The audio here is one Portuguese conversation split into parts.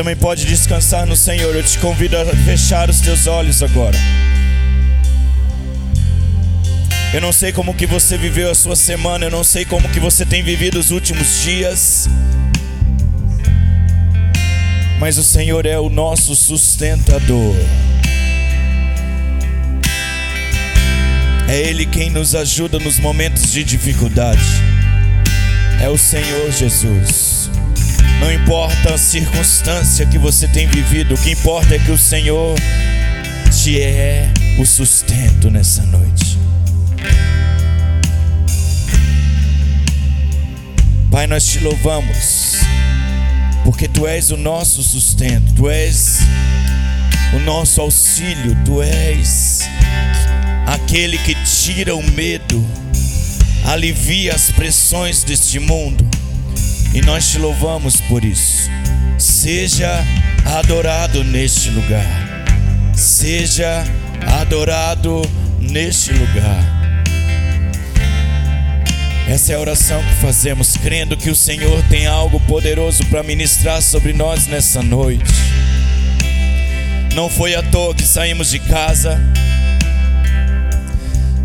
Também pode descansar no Senhor, eu te convido a fechar os teus olhos agora. Eu não sei como que você viveu a sua semana, eu não sei como que você tem vivido os últimos dias. Mas o Senhor é o nosso sustentador. É Ele quem nos ajuda nos momentos de dificuldade. É o Senhor Jesus. Não importa a circunstância que você tem vivido, o que importa é que o Senhor te é o sustento nessa noite. Pai, nós te louvamos, porque Tu és o nosso sustento, Tu és o nosso auxílio, Tu és aquele que tira o medo, alivia as pressões deste mundo, e nós te louvamos por isso. Seja adorado neste lugar, seja adorado neste lugar. Essa é a oração que fazemos, crendo que o Senhor tem algo poderoso para ministrar sobre nós nessa noite. Não foi à toa que saímos de casa,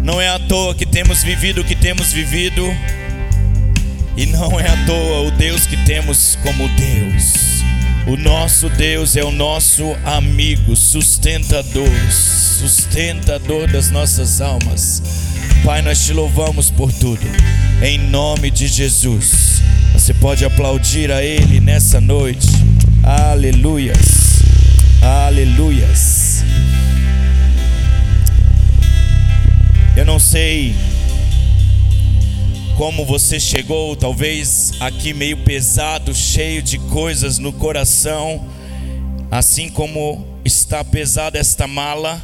não é à toa que temos vivido o que temos vivido, e não é à toa o Deus que temos como Deus. O nosso Deus é o nosso amigo, sustentador, sustentador das nossas almas. Pai, nós te louvamos por tudo em nome de Jesus. Você pode aplaudir a Ele nessa noite. Aleluias, aleluias. Eu não sei como você chegou, talvez aqui meio pesado, cheio de coisas no coração, assim como está pesada esta mala.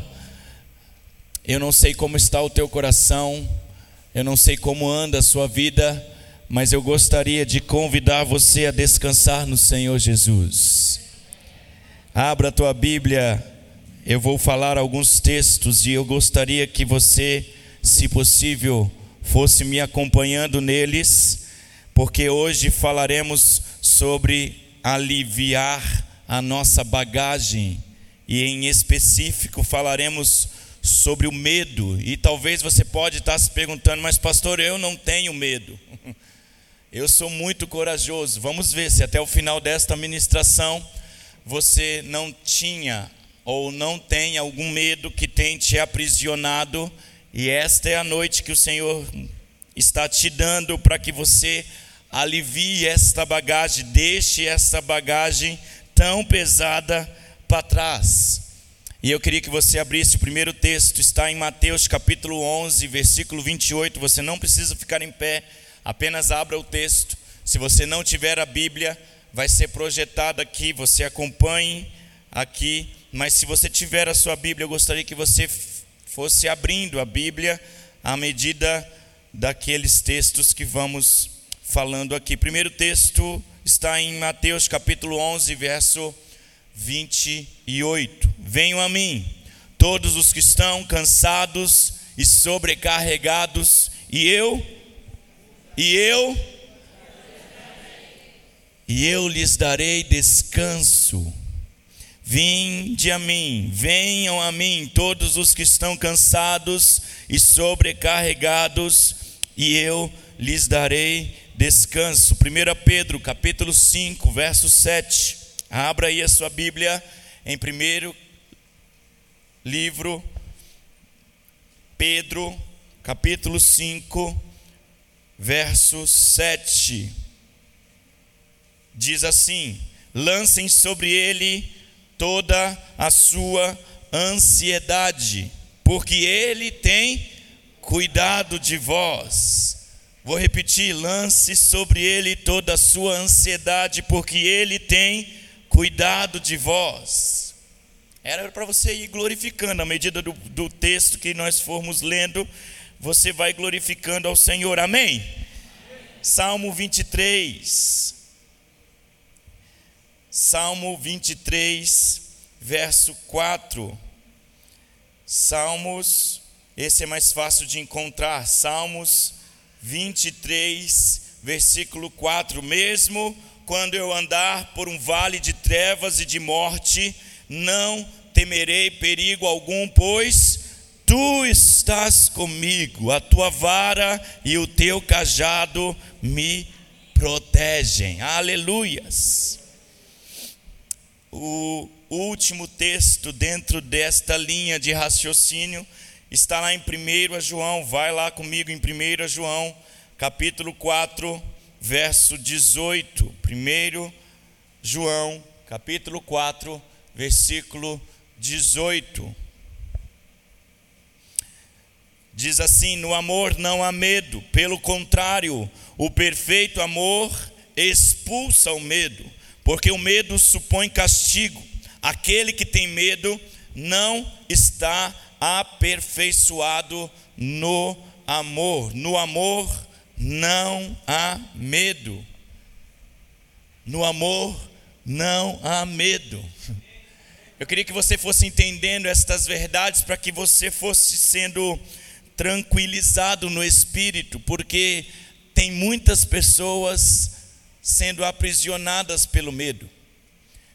Eu não sei como está o teu coração. Eu não sei como anda a sua vida, mas eu gostaria de convidar você a descansar no Senhor Jesus. Abra a tua Bíblia, eu vou falar alguns textos e eu gostaria que você, se possível, fosse me acompanhando neles, porque hoje falaremos sobre aliviar a nossa bagagem e em específico falaremos sobre o medo. E talvez você pode estar se perguntando, mas pastor, eu não tenho medo. Eu sou muito corajoso. Vamos ver se até o final desta ministração você não tinha ou não tem algum medo que tem te aprisionado. E esta é a noite que o Senhor está te dando para que você alivie esta bagagem, deixe esta bagagem tão pesada para trás. E eu queria que você abrisse o primeiro texto, está em Mateus capítulo 11, versículo 28. Você não precisa ficar em pé, apenas abra o texto. Se você não tiver a Bíblia, vai ser projetado aqui, você acompanhe aqui. Mas se você tiver a sua Bíblia, eu gostaria que você fosse abrindo a Bíblia à medida daqueles textos que vamos falando aqui. Primeiro texto está em Mateus capítulo 11, verso 28. Venham a mim, todos os que estão cansados e sobrecarregados, e eu, e eu, e eu lhes darei descanso. Vinde a mim, venham a mim, todos os que estão cansados e sobrecarregados, e eu lhes darei descanso. 1 Pedro, capítulo 5, verso 7. Abra aí a sua Bíblia em primeiro livro, Pedro, capítulo 5, verso 7. Diz assim: lancem sobre ele toda a sua ansiedade, porque ele tem cuidado de vós. Vou repetir: lance sobre ele toda a sua ansiedade, porque ele tem cuidado de vós. Era para você ir glorificando, à medida do, do texto que nós formos lendo, você vai glorificando ao Senhor, amém? amém. Salmo 23, Salmo 23, verso 4. Salmos, esse é mais fácil de encontrar, Salmos 23, versículo 4. Mesmo quando eu andar por um vale de trevas e de morte, não temerei perigo algum, pois tu estás comigo, a tua vara e o teu cajado me protegem. Aleluias. O último texto dentro desta linha de raciocínio está lá em 1 João, vai lá comigo em 1 João, capítulo 4, verso 18. 1 João, capítulo 4, versículo 18. Diz assim: No amor não há medo, pelo contrário, o perfeito amor expulsa o medo, porque o medo supõe castigo Aquele que tem medo não está aperfeiçoado no amor. No amor não há medo. No amor não há medo. Eu queria que você fosse entendendo estas verdades para que você fosse sendo tranquilizado no espírito, porque tem muitas pessoas sendo aprisionadas pelo medo.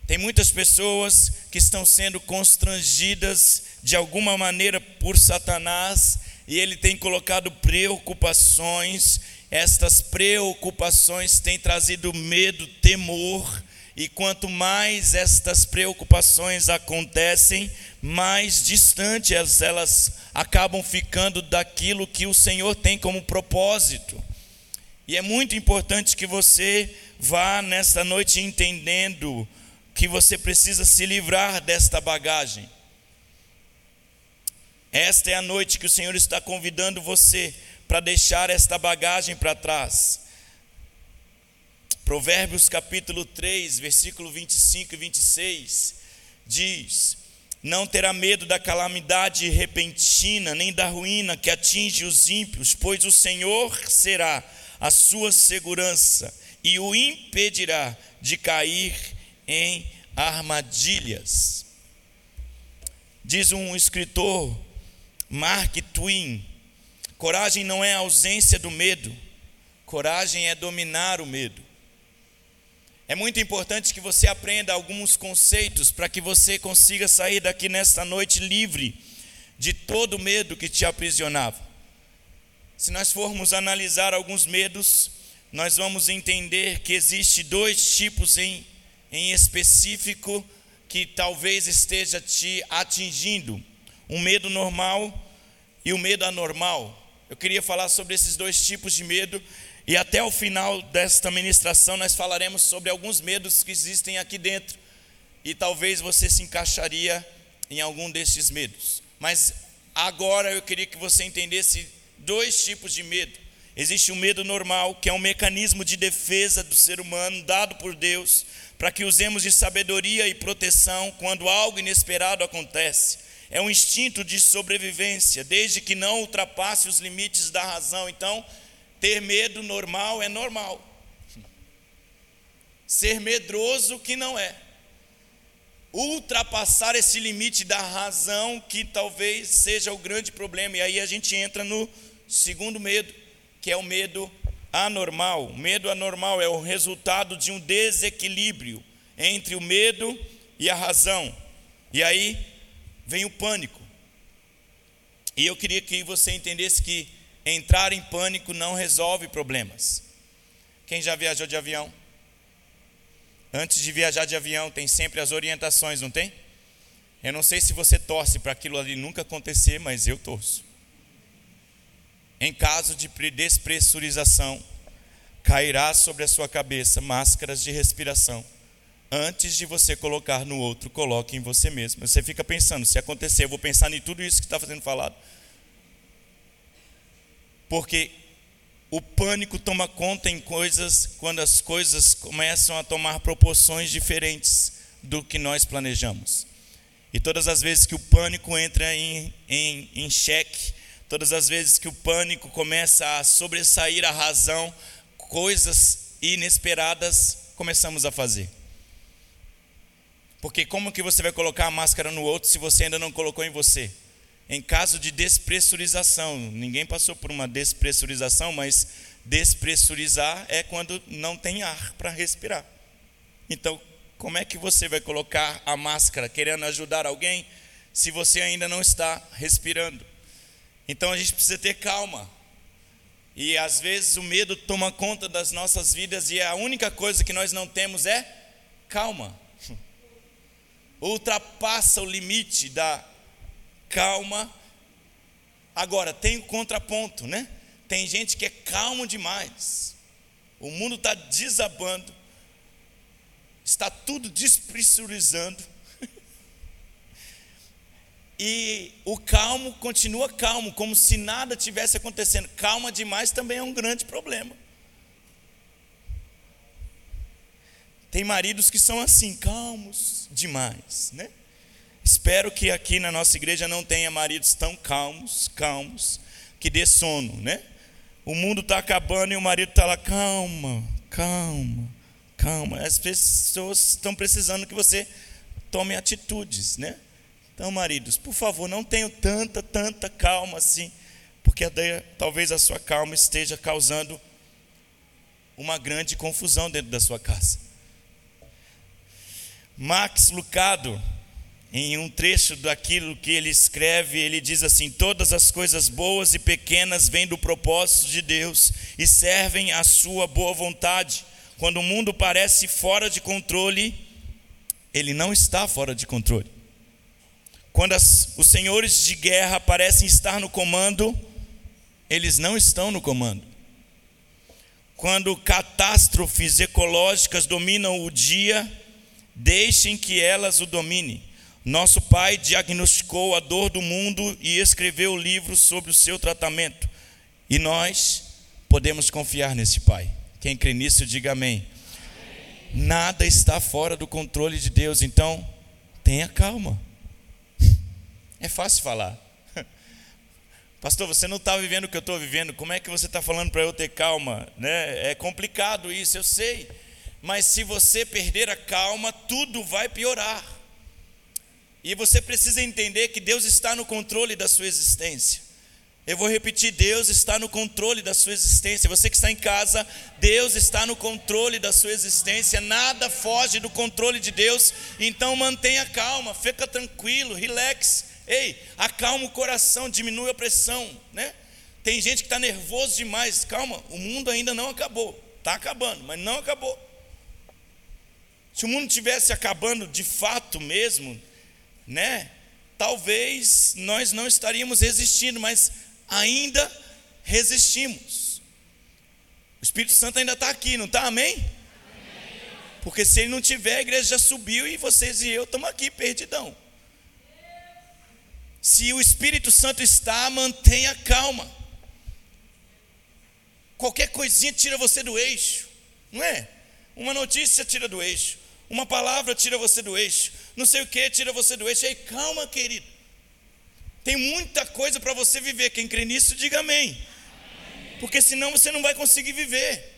Tem muitas pessoas que estão sendo constrangidas de alguma maneira por Satanás e ele tem colocado preocupações. Estas preocupações têm trazido medo, temor, e quanto mais estas preocupações acontecem, mais distantes elas acabam ficando daquilo que o Senhor tem como propósito. E é muito importante que você vá nesta noite entendendo que você precisa se livrar desta bagagem. Esta é a noite que o Senhor está convidando você para deixar esta bagagem para trás. Provérbios capítulo 3, versículo 25 e 26 diz: Não terá medo da calamidade repentina, nem da ruína que atinge os ímpios, pois o Senhor será a sua segurança e o impedirá de cair em armadilhas. Diz um escritor, Mark Twain: coragem não é a ausência do medo, coragem é dominar o medo. É muito importante que você aprenda alguns conceitos para que você consiga sair daqui nesta noite livre de todo medo que te aprisionava. Se nós formos analisar alguns medos, nós vamos entender que existe dois tipos em em específico que talvez esteja te atingindo, um medo normal e o um medo anormal. Eu queria falar sobre esses dois tipos de medo e até o final desta ministração nós falaremos sobre alguns medos que existem aqui dentro e talvez você se encaixaria em algum desses medos. Mas agora eu queria que você entendesse dois tipos de medo. Existe o medo normal, que é um mecanismo de defesa do ser humano dado por Deus para que usemos de sabedoria e proteção quando algo inesperado acontece. É um instinto de sobrevivência, desde que não ultrapasse os limites da razão. Então, ter medo normal é normal. Ser medroso que não é. Ultrapassar esse limite da razão que talvez seja o grande problema. E aí a gente entra no segundo medo, que é o medo anormal. O medo anormal é o resultado de um desequilíbrio entre o medo e a razão. E aí vem o pânico. E eu queria que você entendesse que entrar em pânico não resolve problemas. Quem já viajou de avião? Antes de viajar de avião, tem sempre as orientações, não tem? Eu não sei se você torce para aquilo ali nunca acontecer, mas eu torço. Em caso de despressurização, cairá sobre a sua cabeça máscaras de respiração. Antes de você colocar no outro, coloque em você mesmo. Você fica pensando, se acontecer, eu vou pensar em tudo isso que está sendo falado. Porque o pânico toma conta em coisas quando as coisas começam a tomar proporções diferentes do que nós planejamos. E todas as vezes que o pânico entra em, em, em xeque, Todas as vezes que o pânico começa a sobressair a razão, coisas inesperadas começamos a fazer. Porque como que você vai colocar a máscara no outro se você ainda não colocou em você? Em caso de despressurização, ninguém passou por uma despressurização, mas despressurizar é quando não tem ar para respirar. Então, como é que você vai colocar a máscara querendo ajudar alguém se você ainda não está respirando? Então a gente precisa ter calma. E às vezes o medo toma conta das nossas vidas e a única coisa que nós não temos é calma. Ultrapassa o limite da calma. Agora, tem o contraponto, né? Tem gente que é calmo demais. O mundo está desabando, está tudo despressurizando. E o calmo continua calmo, como se nada tivesse acontecendo. Calma demais também é um grande problema. Tem maridos que são assim, calmos demais, né? Espero que aqui na nossa igreja não tenha maridos tão calmos, calmos, que dê sono, né? O mundo está acabando e o marido está lá, calma, calma, calma. As pessoas estão precisando que você tome atitudes, né? Então, maridos, por favor, não tenham tanta, tanta calma assim, porque talvez a sua calma esteja causando uma grande confusão dentro da sua casa. Max Lucado, em um trecho daquilo que ele escreve, ele diz assim: Todas as coisas boas e pequenas vêm do propósito de Deus e servem à sua boa vontade. Quando o mundo parece fora de controle, ele não está fora de controle. Quando as, os senhores de guerra parecem estar no comando, eles não estão no comando. Quando catástrofes ecológicas dominam o dia, deixem que elas o dominem. Nosso pai diagnosticou a dor do mundo e escreveu o livro sobre o seu tratamento. E nós podemos confiar nesse pai. Quem crê nisso, diga amém. amém. Nada está fora do controle de Deus, então tenha calma. É fácil falar. Pastor, você não está vivendo o que eu estou vivendo, como é que você está falando para eu ter calma? Né? É complicado isso, eu sei. Mas se você perder a calma, tudo vai piorar. E você precisa entender que Deus está no controle da sua existência. Eu vou repetir: Deus está no controle da sua existência. Você que está em casa, Deus está no controle da sua existência. Nada foge do controle de Deus. Então mantenha calma, fica tranquilo, relax. Ei, acalma o coração, diminui a pressão, né? Tem gente que está nervoso demais. Calma, o mundo ainda não acabou. Está acabando, mas não acabou. Se o mundo tivesse acabando de fato mesmo, né? Talvez nós não estaríamos resistindo, mas ainda resistimos. O Espírito Santo ainda está aqui, não está? Amém? Porque se ele não tiver, a igreja já subiu e vocês e eu estamos aqui, perdidão. Se o Espírito Santo está, mantenha calma. Qualquer coisinha tira você do eixo, não é? Uma notícia tira do eixo, uma palavra tira você do eixo, não sei o que tira você do eixo. Ei, calma, querido. Tem muita coisa para você viver. Quem crê nisso, diga amém. Porque senão você não vai conseguir viver.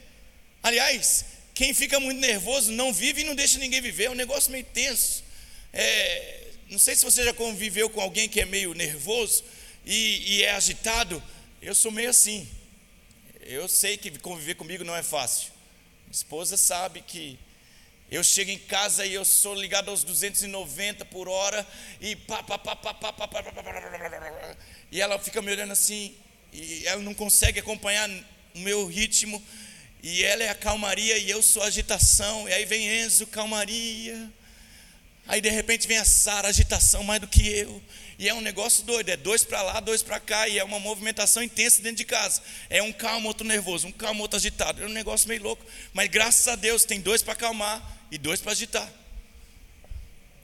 Aliás, quem fica muito nervoso não vive e não deixa ninguém viver. É um negócio meio tenso. É, não sei se você já conviveu com alguém que é meio nervoso e, e é agitado. Eu sou meio assim. Eu sei que conviver comigo não é fácil. Minha esposa sabe que eu chego em casa e eu sou ligado aos 290 por hora e pá, pá, pá, pá, pá, pá, pá, pá, pá, pá, e ela fica me olhando assim e ela não consegue acompanhar o meu ritmo e ela é a calmaria e eu sou a agitação e aí vem Enzo, calmaria Aí de repente vem a Sara, agitação mais do que eu. E é um negócio doido, é dois para lá, dois para cá, e é uma movimentação intensa dentro de casa. É um calmo, outro nervoso, um calmo, outro agitado. É um negócio meio louco. Mas graças a Deus tem dois para acalmar e dois para agitar.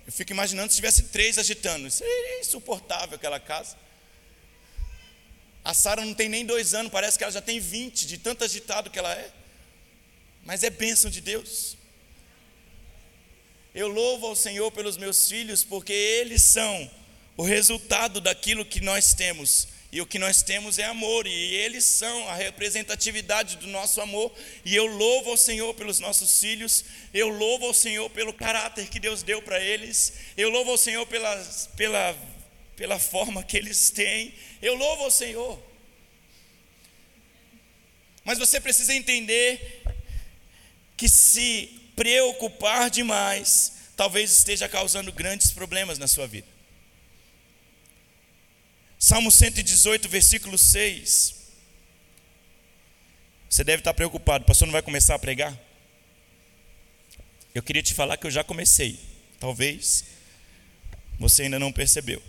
Eu fico imaginando se tivesse três agitando. Isso é insuportável aquela casa. A Sara não tem nem dois anos, parece que ela já tem vinte, de tanto agitado que ela é. Mas é bênção de Deus. Eu louvo ao Senhor pelos meus filhos, porque eles são o resultado daquilo que nós temos. E o que nós temos é amor, e eles são a representatividade do nosso amor. E eu louvo ao Senhor pelos nossos filhos, eu louvo ao Senhor pelo caráter que Deus deu para eles, eu louvo ao Senhor pela, pela, pela forma que eles têm, eu louvo ao Senhor. Mas você precisa entender que se preocupar demais, talvez esteja causando grandes problemas na sua vida. Salmo 118, versículo 6. Você deve estar preocupado, o pastor não vai começar a pregar? Eu queria te falar que eu já comecei, talvez você ainda não percebeu.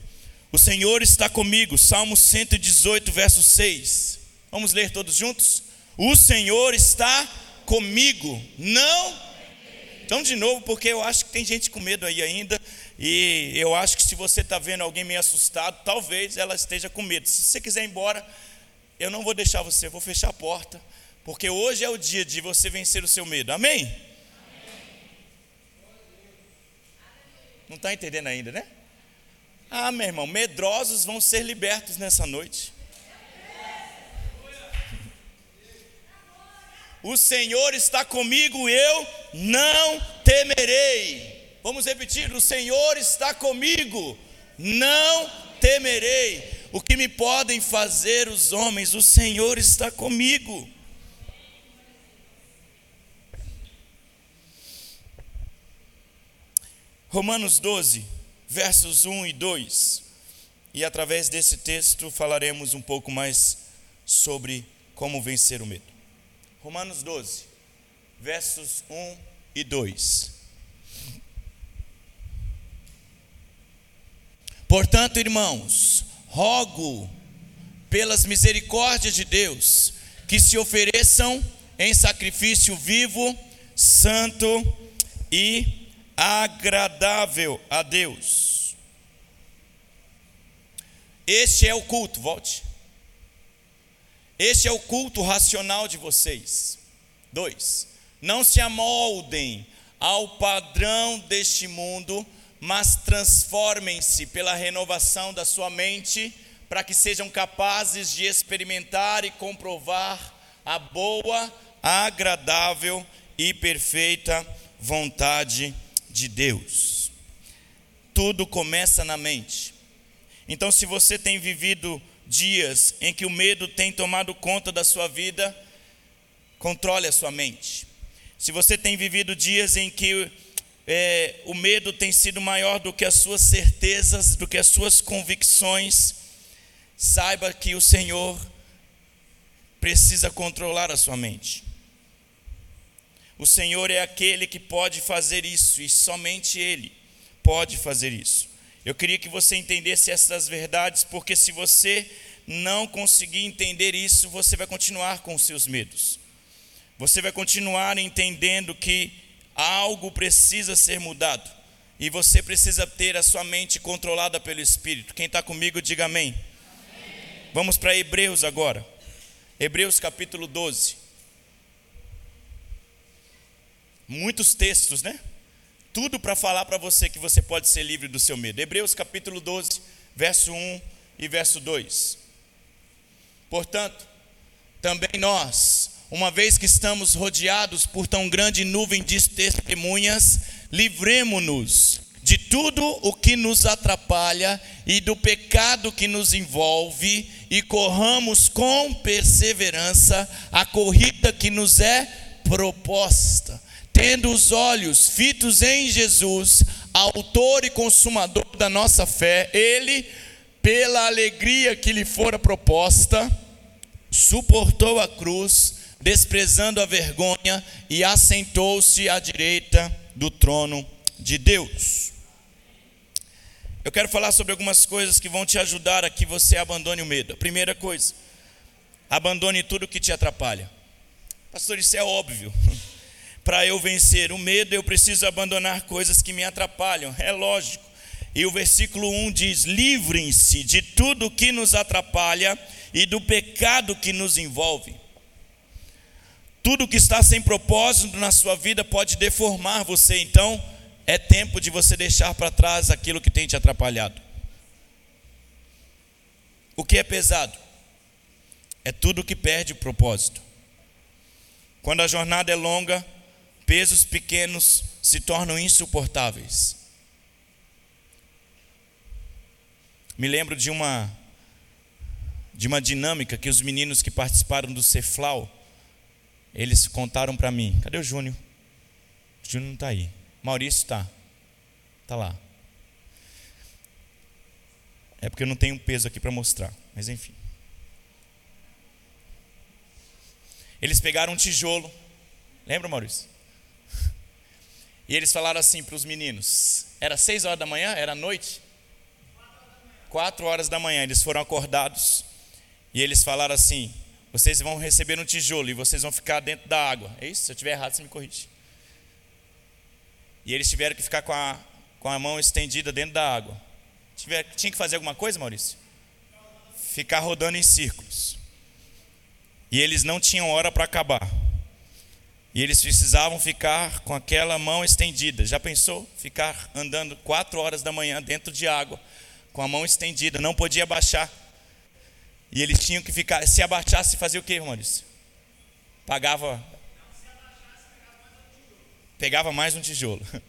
O Senhor está comigo, Salmo 118, verso 6. Vamos ler todos juntos? O Senhor está comigo, não. Então, de novo, porque eu acho que tem gente com medo aí ainda, e eu acho que se você está vendo alguém meio assustado, talvez ela esteja com medo. Se você quiser ir embora, eu não vou deixar você, vou fechar a porta, porque hoje é o dia de você vencer o seu medo. Amém? Não está entendendo ainda, né? Ah, meu irmão, medrosos vão ser libertos nessa noite. O Senhor está comigo, eu não temerei. Vamos repetir: o Senhor está comigo, não temerei. O que me podem fazer os homens? O Senhor está comigo. Romanos 12, versos 1 e 2. E através desse texto falaremos um pouco mais sobre como vencer o medo. Romanos 12, versos 1 e 2. Portanto, irmãos, rogo pelas misericórdias de Deus que se ofereçam em sacrifício vivo, santo e agradável a Deus. Este é o culto, volte. Este é o culto racional de vocês. Dois, não se amoldem ao padrão deste mundo, mas transformem-se pela renovação da sua mente, para que sejam capazes de experimentar e comprovar a boa, agradável e perfeita vontade de de Deus. Tudo começa na mente. Então, se você tem vivido dias em que o medo tem tomado conta da sua vida, controle a sua mente. Se você tem vivido dias em que é, o medo tem sido maior do que as suas certezas, do que as suas convicções, saiba que o Senhor precisa controlar a sua mente. O Senhor é aquele que pode fazer isso e somente Ele pode fazer isso. Eu queria que você entendesse essas verdades, porque se você não conseguir entender isso, você vai continuar com os seus medos. Você vai continuar entendendo que algo precisa ser mudado e você precisa ter a sua mente controlada pelo Espírito. Quem está comigo, diga amém. amém. Vamos para Hebreus agora. Hebreus capítulo 12. Muitos textos, né? Tudo para falar para você que você pode ser livre do seu medo. Hebreus capítulo 12, verso 1 e verso 2. Portanto, também nós, uma vez que estamos rodeados por tão grande nuvem de testemunhas, livremo-nos de tudo o que nos atrapalha e do pecado que nos envolve e corramos com perseverança a corrida que nos é proposta. Tendo os olhos fitos em Jesus, autor e consumador da nossa fé, ele, pela alegria que lhe fora proposta, suportou a cruz, desprezando a vergonha, e assentou-se à direita do trono de Deus. Eu quero falar sobre algumas coisas que vão te ajudar a que você abandone o medo. A primeira coisa, abandone tudo que te atrapalha. Pastor, isso é óbvio. para eu vencer o medo, eu preciso abandonar coisas que me atrapalham, é lógico. E o versículo 1 diz: livrem-se de tudo que nos atrapalha e do pecado que nos envolve. Tudo que está sem propósito na sua vida pode deformar você, então é tempo de você deixar para trás aquilo que tem te atrapalhado. O que é pesado? É tudo que perde o propósito. Quando a jornada é longa, pesos pequenos se tornam insuportáveis. Me lembro de uma de uma dinâmica que os meninos que participaram do Ceflau, eles contaram para mim. Cadê o Júnior? Júnior não está aí. Maurício está. Está lá. É porque eu não tenho peso aqui para mostrar, mas enfim. Eles pegaram um tijolo. Lembra, Maurício? E eles falaram assim para os meninos: era seis horas da manhã? Era noite? Quatro horas da manhã. Eles foram acordados e eles falaram assim: vocês vão receber um tijolo e vocês vão ficar dentro da água. É isso? Se eu estiver errado, você me corrige. E eles tiveram que ficar com a, com a mão estendida dentro da água. Tiver, tinha que fazer alguma coisa, Maurício? Ficar rodando em círculos. E eles não tinham hora para acabar. E eles precisavam ficar com aquela mão estendida. Já pensou? Ficar andando quatro horas da manhã dentro de água, com a mão estendida, não podia baixar. E eles tinham que ficar. Se abaixasse, fazia o quê, Maurício? Pagava. Pegava mais um tijolo.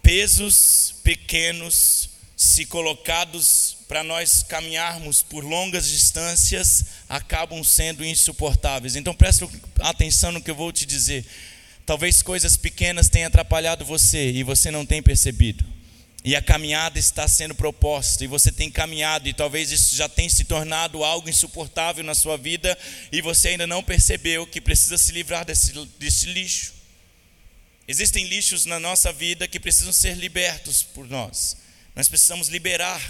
Pesos pequenos, se colocados para nós caminharmos por longas distâncias, acabam sendo insuportáveis. Então preste atenção no que eu vou te dizer. Talvez coisas pequenas tenham atrapalhado você e você não tem percebido. E a caminhada está sendo proposta, e você tem caminhado, e talvez isso já tenha se tornado algo insuportável na sua vida, e você ainda não percebeu que precisa se livrar desse, desse lixo. Existem lixos na nossa vida que precisam ser libertos por nós. Nós precisamos liberar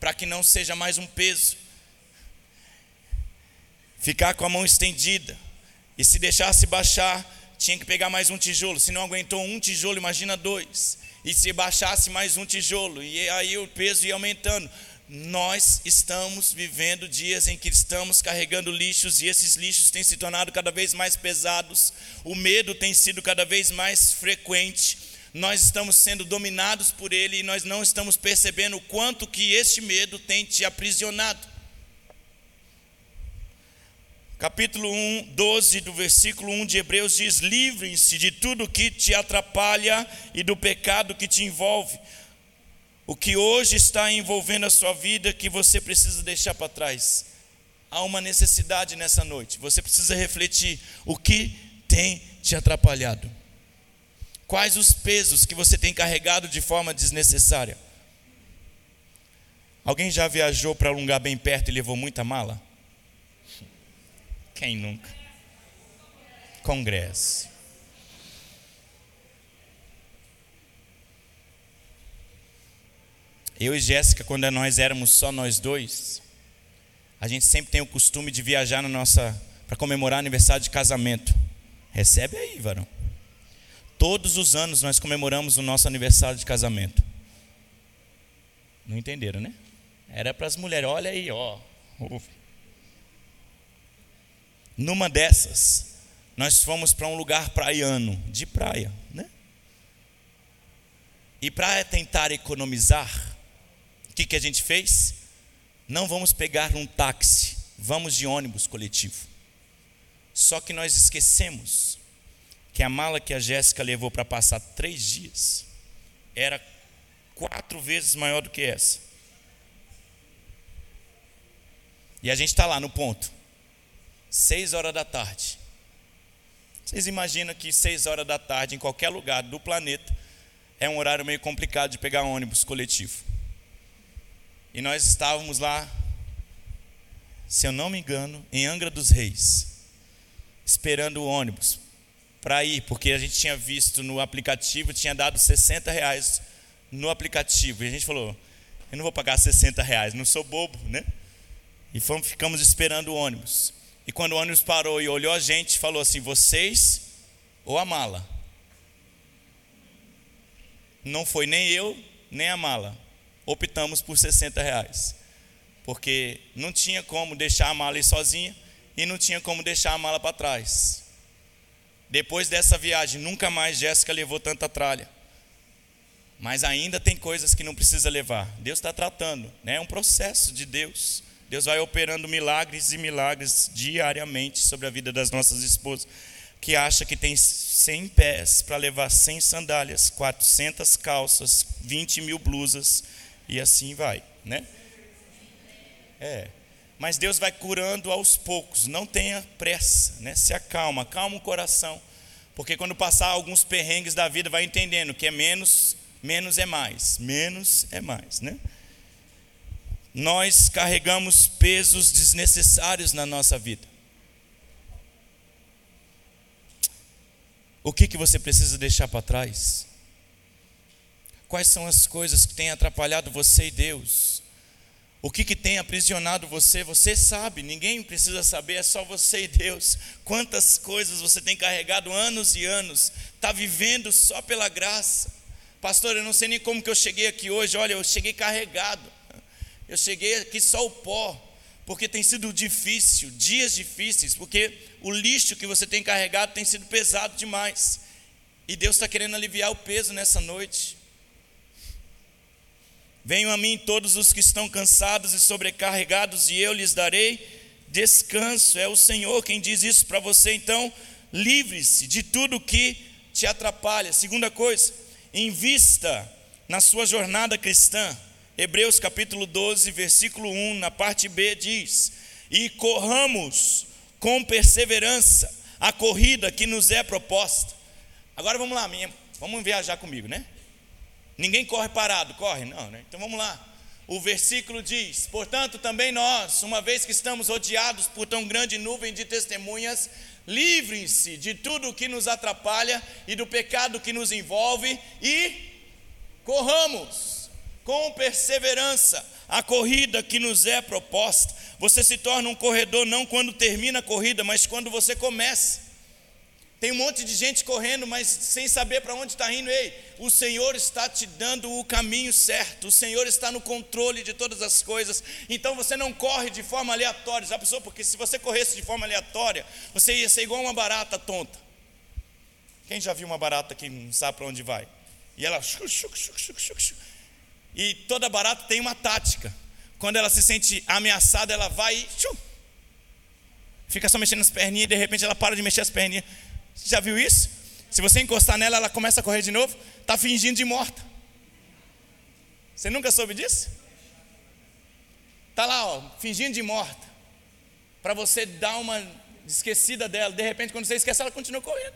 para que não seja mais um peso. Ficar com a mão estendida, e se deixasse baixar, tinha que pegar mais um tijolo. Se não aguentou um tijolo, imagina dois e se baixasse mais um tijolo, e aí o peso ia aumentando. Nós estamos vivendo dias em que estamos carregando lixos e esses lixos têm se tornado cada vez mais pesados, o medo tem sido cada vez mais frequente, nós estamos sendo dominados por ele e nós não estamos percebendo o quanto que este medo tem te aprisionado capítulo 1, 12 do versículo 1 de Hebreus diz: Livrem-se de tudo que te atrapalha e do pecado que te envolve. O que hoje está envolvendo a sua vida que você precisa deixar para trás. Há uma necessidade nessa noite. Você precisa refletir o que tem te atrapalhado. Quais os pesos que você tem carregado de forma desnecessária? Alguém já viajou para um lugar bem perto e levou muita mala? Quem nunca? Congresso. Eu e Jéssica, quando nós éramos só nós dois, a gente sempre tem o costume de viajar na nossa para comemorar aniversário de casamento. Recebe aí, varão. Todos os anos nós comemoramos o nosso aniversário de casamento. Não entenderam, né? Era para as mulheres, olha aí, ó. Numa dessas, nós fomos para um lugar praiano, de praia, né? E para tentar economizar, o que, que a gente fez? Não vamos pegar um táxi, vamos de ônibus coletivo. Só que nós esquecemos que a mala que a Jéssica levou para passar três dias era quatro vezes maior do que essa. E a gente está lá no ponto seis horas da tarde. Vocês imaginam que seis horas da tarde, em qualquer lugar do planeta, é um horário meio complicado de pegar ônibus coletivo. E nós estávamos lá, se eu não me engano, em Angra dos Reis, esperando o ônibus para ir, porque a gente tinha visto no aplicativo, tinha dado 60 reais no aplicativo. E a gente falou, eu não vou pagar 60 reais, não sou bobo, né? E fomos, ficamos esperando o ônibus. E quando o ônibus parou e olhou a gente, falou assim: vocês ou a mala? Não foi nem eu, nem a mala. Optamos por 60 reais. Porque não tinha como deixar a mala ir sozinha e não tinha como deixar a mala para trás. Depois dessa viagem, nunca mais Jéssica levou tanta tralha. Mas ainda tem coisas que não precisa levar. Deus está tratando, né? é um processo de Deus. Deus vai operando milagres e milagres diariamente sobre a vida das nossas esposas, que acha que tem 100 pés para levar 100 sandálias, 400 calças, 20 mil blusas e assim vai, né? É. mas Deus vai curando aos poucos. Não tenha pressa, né? Se acalma, acalma o coração. Porque quando passar alguns perrengues da vida, vai entendendo que é menos, menos é mais. Menos é mais, né? Nós carregamos pesos desnecessários na nossa vida. O que, que você precisa deixar para trás? Quais são as coisas que têm atrapalhado você e Deus? O que, que tem aprisionado você? Você sabe, ninguém precisa saber, é só você e Deus. Quantas coisas você tem carregado anos e anos, está vivendo só pela graça. Pastor, eu não sei nem como que eu cheguei aqui hoje. Olha, eu cheguei carregado. Eu cheguei aqui só o pó, porque tem sido difícil, dias difíceis, porque o lixo que você tem carregado tem sido pesado demais. E Deus está querendo aliviar o peso nessa noite. Venham a mim todos os que estão cansados e sobrecarregados, e eu lhes darei descanso. É o Senhor quem diz isso para você. Então, livre-se de tudo que te atrapalha. Segunda coisa, invista na sua jornada cristã. Hebreus capítulo 12, versículo 1, na parte B diz: E corramos com perseverança a corrida que nos é proposta. Agora vamos lá, minha, vamos viajar comigo, né? Ninguém corre parado, corre? Não, né? Então vamos lá. O versículo diz: Portanto, também nós, uma vez que estamos rodeados por tão grande nuvem de testemunhas, livrem-se de tudo o que nos atrapalha e do pecado que nos envolve e corramos com perseverança a corrida que nos é proposta. Você se torna um corredor não quando termina a corrida, mas quando você começa. Tem um monte de gente correndo, mas sem saber para onde está indo. Ei, o Senhor está te dando o caminho certo, o Senhor está no controle de todas as coisas. Então você não corre de forma aleatória. Já pensou? Porque se você corresse de forma aleatória, você ia ser igual uma barata tonta. Quem já viu uma barata que não sabe para onde vai? E ela. E toda barata tem uma tática. Quando ela se sente ameaçada, ela vai e. Fica só mexendo as perninhas e de repente ela para de mexer as perninhas. Você já viu isso? Se você encostar nela, ela começa a correr de novo, está fingindo de morta. Você nunca soube disso? Está lá, ó, fingindo de morta. Para você dar uma esquecida dela. De repente, quando você esquece, ela continua correndo.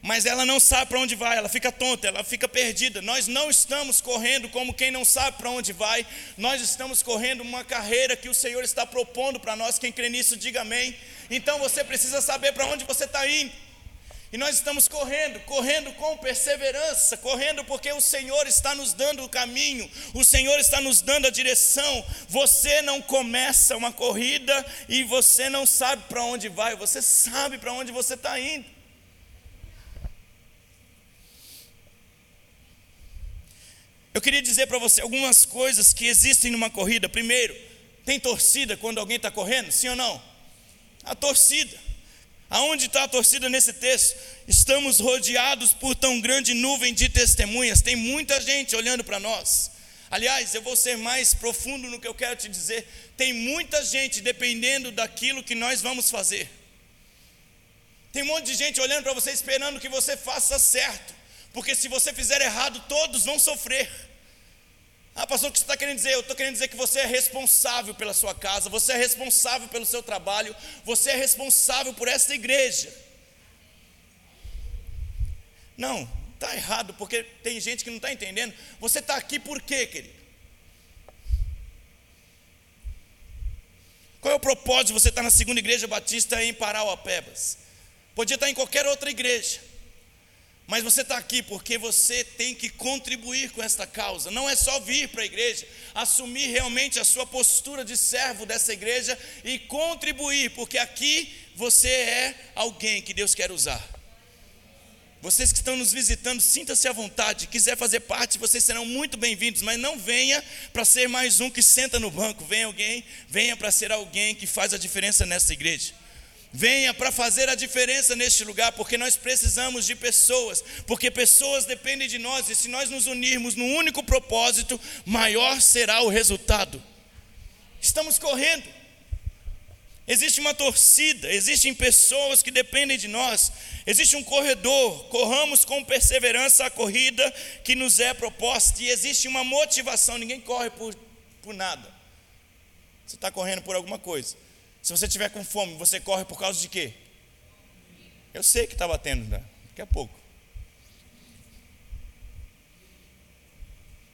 Mas ela não sabe para onde vai, ela fica tonta, ela fica perdida. Nós não estamos correndo como quem não sabe para onde vai, nós estamos correndo uma carreira que o Senhor está propondo para nós. Quem crê nisso, diga amém. Então você precisa saber para onde você está indo. E nós estamos correndo, correndo com perseverança, correndo porque o Senhor está nos dando o caminho, o Senhor está nos dando a direção. Você não começa uma corrida e você não sabe para onde vai, você sabe para onde você está indo. Eu queria dizer para você algumas coisas que existem numa corrida. Primeiro, tem torcida quando alguém está correndo? Sim ou não? A torcida. Aonde está a torcida nesse texto? Estamos rodeados por tão grande nuvem de testemunhas, tem muita gente olhando para nós. Aliás, eu vou ser mais profundo no que eu quero te dizer. Tem muita gente dependendo daquilo que nós vamos fazer. Tem um monte de gente olhando para você esperando que você faça certo, porque se você fizer errado, todos vão sofrer. Ah, pastor, o que você está querendo dizer? Eu estou querendo dizer que você é responsável pela sua casa, você é responsável pelo seu trabalho, você é responsável por essa igreja. Não, está errado, porque tem gente que não está entendendo. Você está aqui por quê, querido? Qual é o propósito de você estar na segunda igreja batista em Parauapebas? Podia estar em qualquer outra igreja. Mas você está aqui porque você tem que contribuir com esta causa. Não é só vir para a igreja, assumir realmente a sua postura de servo dessa igreja e contribuir, porque aqui você é alguém que Deus quer usar. Vocês que estão nos visitando, sinta-se à vontade. Quiser fazer parte, vocês serão muito bem-vindos, mas não venha para ser mais um que senta no banco. Venha alguém, venha para ser alguém que faz a diferença nessa igreja. Venha para fazer a diferença neste lugar, porque nós precisamos de pessoas, porque pessoas dependem de nós, e se nós nos unirmos num único propósito, maior será o resultado. Estamos correndo, existe uma torcida, existem pessoas que dependem de nós, existe um corredor, corramos com perseverança a corrida que nos é proposta, e existe uma motivação, ninguém corre por, por nada. Você está correndo por alguma coisa. Se você tiver com fome, você corre por causa de quê? Eu sei que está batendo, né? daqui a pouco.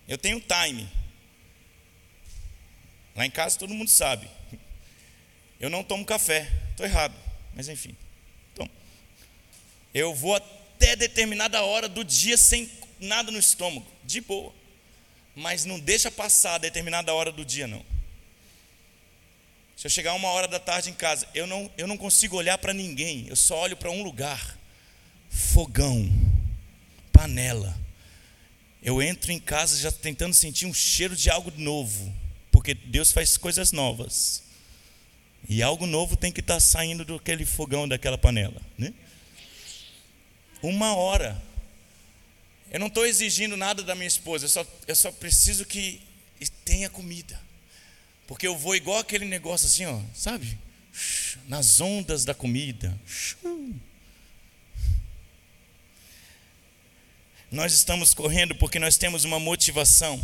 Eu tenho time. Lá em casa todo mundo sabe. Eu não tomo café. Estou errado, mas enfim. Então, eu vou até determinada hora do dia sem nada no estômago, de boa. Mas não deixa passar determinada hora do dia, não. Se eu chegar uma hora da tarde em casa, eu não, eu não consigo olhar para ninguém, eu só olho para um lugar: fogão, panela. Eu entro em casa já tentando sentir um cheiro de algo novo, porque Deus faz coisas novas. E algo novo tem que estar tá saindo daquele fogão, daquela panela. Né? Uma hora. Eu não estou exigindo nada da minha esposa, eu só, eu só preciso que tenha comida. Porque eu vou igual aquele negócio assim, ó, sabe? Nas ondas da comida. Nós estamos correndo porque nós temos uma motivação.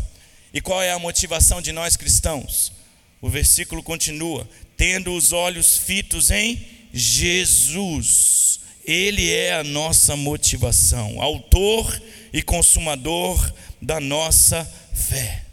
E qual é a motivação de nós cristãos? O versículo continua: tendo os olhos fitos em Jesus. Ele é a nossa motivação, autor e consumador da nossa fé.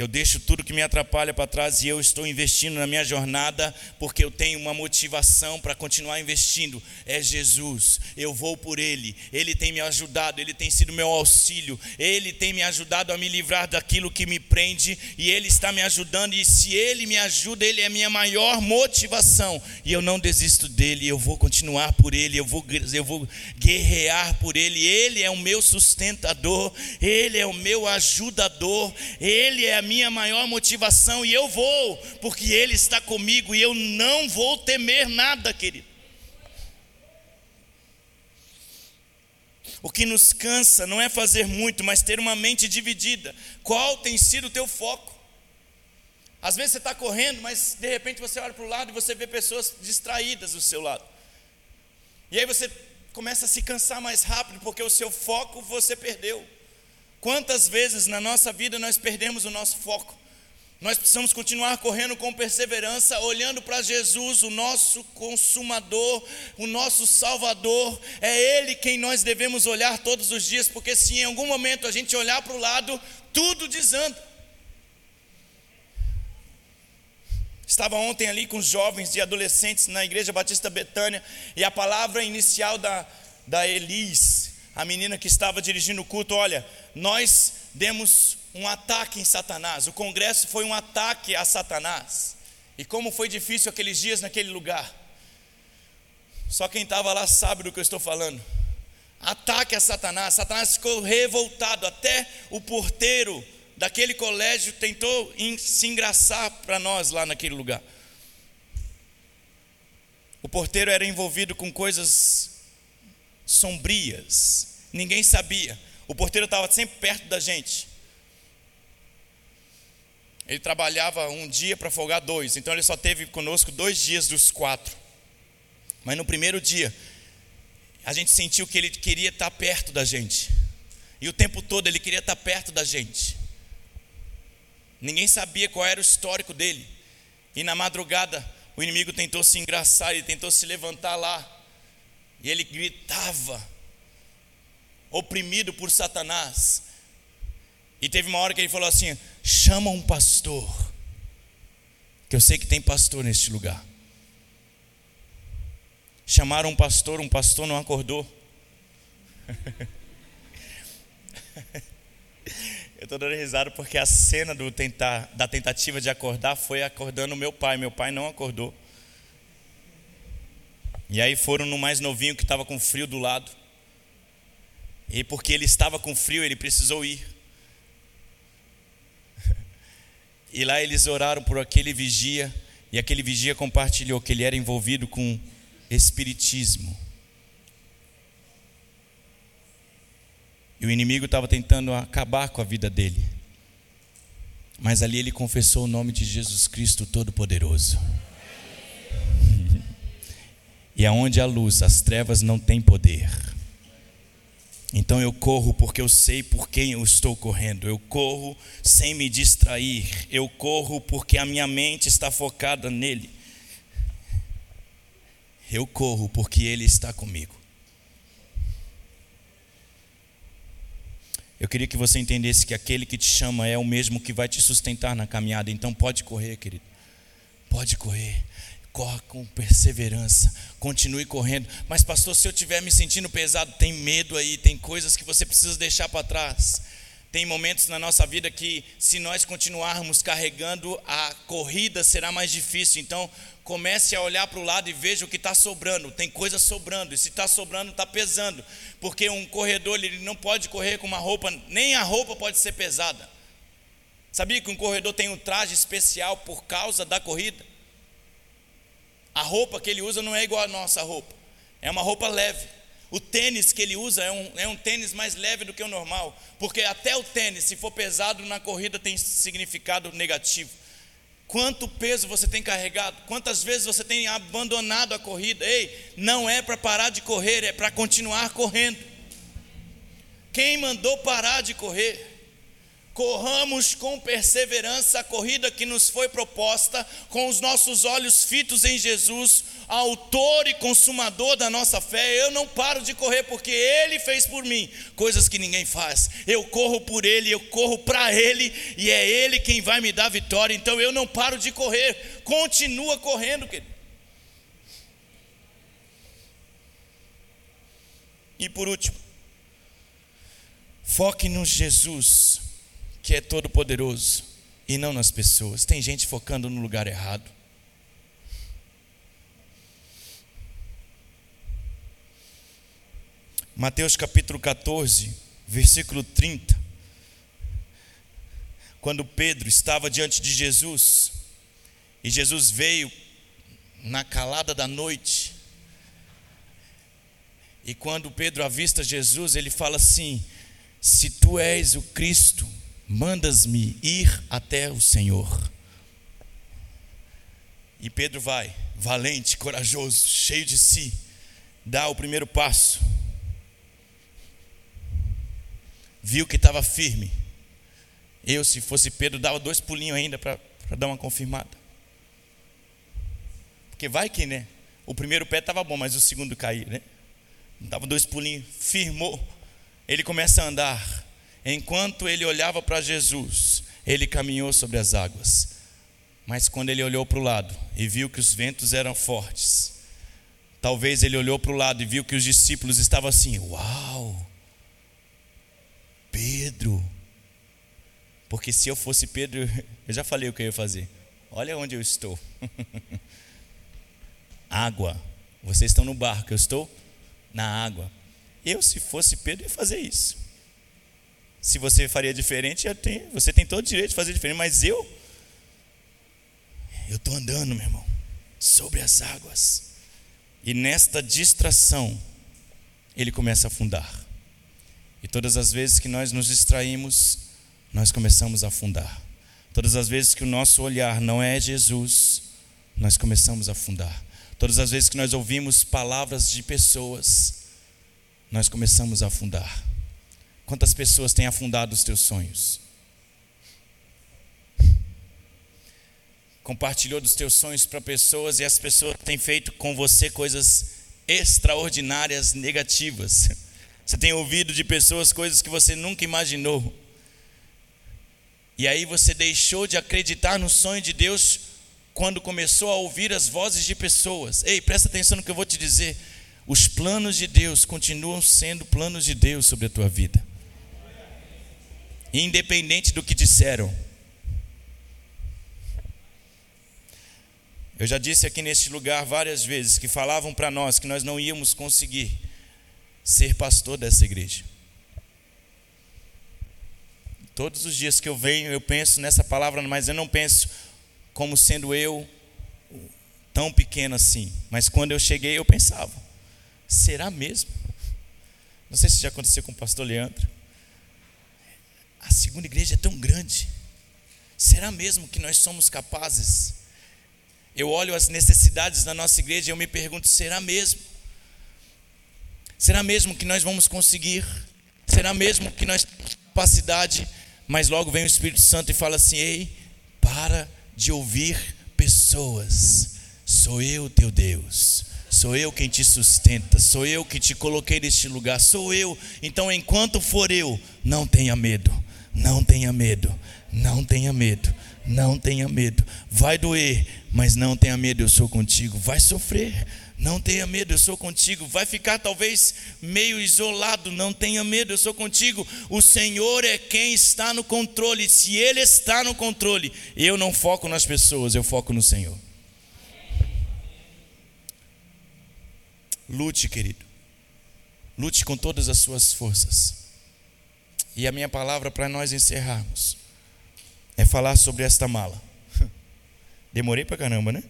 Eu deixo tudo que me atrapalha para trás e eu estou investindo na minha jornada porque eu tenho uma motivação para continuar investindo. É Jesus. Eu vou por Ele. Ele tem me ajudado, Ele tem sido meu auxílio. Ele tem me ajudado a me livrar daquilo que me prende e Ele está me ajudando. E se Ele me ajuda, Ele é minha maior motivação. E eu não desisto dele. Eu vou continuar por Ele. Eu vou, eu vou guerrear por Ele. Ele é o meu sustentador. Ele é o meu ajudador. Ele é a minha maior motivação e eu vou, porque Ele está comigo e eu não vou temer nada, querido. O que nos cansa não é fazer muito, mas ter uma mente dividida. Qual tem sido o teu foco? Às vezes você está correndo, mas de repente você olha para o lado e você vê pessoas distraídas do seu lado. E aí você começa a se cansar mais rápido, porque o seu foco você perdeu. Quantas vezes na nossa vida nós perdemos o nosso foco? Nós precisamos continuar correndo com perseverança, olhando para Jesus, o nosso consumador, o nosso Salvador. É Ele quem nós devemos olhar todos os dias, porque se em algum momento a gente olhar para o lado, tudo desanda. Estava ontem ali com os jovens e adolescentes na Igreja Batista Betânia, e a palavra inicial da, da Elis, a menina que estava dirigindo o culto: olha, nós demos um ataque em Satanás, o congresso foi um ataque a Satanás. E como foi difícil aqueles dias naquele lugar. Só quem estava lá sabe do que eu estou falando. Ataque a Satanás. Satanás ficou revoltado. Até o porteiro daquele colégio tentou se engraçar para nós lá naquele lugar. O porteiro era envolvido com coisas sombrias. Ninguém sabia. O porteiro estava sempre perto da gente. Ele trabalhava um dia para folgar dois, então ele só teve conosco dois dias dos quatro. Mas no primeiro dia, a gente sentiu que ele queria estar perto da gente. E o tempo todo ele queria estar perto da gente. Ninguém sabia qual era o histórico dele. E na madrugada, o inimigo tentou se engraçar, ele tentou se levantar lá. E ele gritava, oprimido por Satanás. E teve uma hora que ele falou assim: chama um pastor, que eu sei que tem pastor neste lugar. Chamaram um pastor, um pastor não acordou. eu estou dando risada porque a cena do tentar, da tentativa de acordar foi acordando meu pai. Meu pai não acordou. E aí foram no mais novinho que estava com frio do lado. E porque ele estava com frio, ele precisou ir. E lá eles oraram por aquele vigia, e aquele vigia compartilhou que ele era envolvido com espiritismo. E o inimigo estava tentando acabar com a vida dele. Mas ali ele confessou o nome de Jesus Cristo Todo-Poderoso. E aonde há luz, as trevas não têm poder. Então eu corro porque eu sei por quem eu estou correndo. Eu corro sem me distrair. Eu corro porque a minha mente está focada nele. Eu corro porque ele está comigo. Eu queria que você entendesse que aquele que te chama é o mesmo que vai te sustentar na caminhada. Então pode correr, querido. Pode correr. Corra com perseverança, continue correndo. Mas, pastor, se eu estiver me sentindo pesado, tem medo aí, tem coisas que você precisa deixar para trás. Tem momentos na nossa vida que, se nós continuarmos carregando, a corrida será mais difícil. Então, comece a olhar para o lado e veja o que está sobrando. Tem coisa sobrando, e se está sobrando, está pesando. Porque um corredor ele não pode correr com uma roupa, nem a roupa pode ser pesada. Sabia que um corredor tem um traje especial por causa da corrida? A roupa que ele usa não é igual a nossa roupa, é uma roupa leve. O tênis que ele usa é um, é um tênis mais leve do que o normal, porque até o tênis, se for pesado na corrida, tem significado negativo. Quanto peso você tem carregado? Quantas vezes você tem abandonado a corrida? Ei, não é para parar de correr, é para continuar correndo. Quem mandou parar de correr? Corramos com perseverança a corrida que nos foi proposta, com os nossos olhos fitos em Jesus, autor e consumador da nossa fé. Eu não paro de correr porque Ele fez por mim coisas que ninguém faz. Eu corro por Ele, eu corro para Ele e é Ele quem vai me dar vitória. Então eu não paro de correr. Continua correndo, querido. E por último, foque no Jesus que é todo poderoso e não nas pessoas. Tem gente focando no lugar errado. Mateus capítulo 14, versículo 30. Quando Pedro estava diante de Jesus, e Jesus veio na calada da noite, e quando Pedro avista Jesus, ele fala assim: Se tu és o Cristo, mandas-me ir até o Senhor. E Pedro vai, valente, corajoso, cheio de si, dá o primeiro passo. Viu que estava firme. Eu, se fosse Pedro, dava dois pulinhos ainda para dar uma confirmada. Porque vai que, né? O primeiro pé estava bom, mas o segundo caiu, né? Dava dois pulinhos, firmou. Ele começa a andar. Enquanto ele olhava para Jesus, ele caminhou sobre as águas. Mas quando ele olhou para o lado e viu que os ventos eram fortes, talvez ele olhou para o lado e viu que os discípulos estavam assim: Uau! Pedro! Porque se eu fosse Pedro, eu já falei o que eu ia fazer. Olha onde eu estou. água. Vocês estão no barco, eu estou na água. Eu, se fosse Pedro, ia fazer isso. Se você faria diferente, você tem todo o direito de fazer diferente, mas eu, eu estou andando, meu irmão, sobre as águas. E nesta distração, ele começa a afundar. E todas as vezes que nós nos distraímos, nós começamos a afundar. Todas as vezes que o nosso olhar não é Jesus, nós começamos a afundar. Todas as vezes que nós ouvimos palavras de pessoas, nós começamos a afundar. Quantas pessoas têm afundado os teus sonhos? Compartilhou dos teus sonhos para pessoas e as pessoas têm feito com você coisas extraordinárias, negativas. Você tem ouvido de pessoas coisas que você nunca imaginou. E aí você deixou de acreditar no sonho de Deus quando começou a ouvir as vozes de pessoas. Ei, presta atenção no que eu vou te dizer. Os planos de Deus continuam sendo planos de Deus sobre a tua vida independente do que disseram. Eu já disse aqui neste lugar várias vezes que falavam para nós que nós não íamos conseguir ser pastor dessa igreja. Todos os dias que eu venho, eu penso nessa palavra, mas eu não penso como sendo eu tão pequeno assim. Mas quando eu cheguei, eu pensava: será mesmo? Não sei se já aconteceu com o pastor Leandro. A segunda igreja é tão grande. Será mesmo que nós somos capazes? Eu olho as necessidades da nossa igreja e eu me pergunto: será mesmo? Será mesmo que nós vamos conseguir Será mesmo que nós temos capacidade, mas logo vem o Espírito Santo e fala assim: ei, para de ouvir pessoas, sou eu teu Deus. Sou eu quem te sustenta, sou eu que te coloquei neste lugar, sou eu. Então, enquanto for eu, não tenha medo, não tenha medo, não tenha medo, não tenha medo. Vai doer, mas não tenha medo, eu sou contigo. Vai sofrer, não tenha medo, eu sou contigo. Vai ficar talvez meio isolado, não tenha medo, eu sou contigo. O Senhor é quem está no controle. Se Ele está no controle, eu não foco nas pessoas, eu foco no Senhor. Lute, querido. Lute com todas as suas forças. E a minha palavra para nós encerrarmos é falar sobre esta mala. Demorei para caramba, né?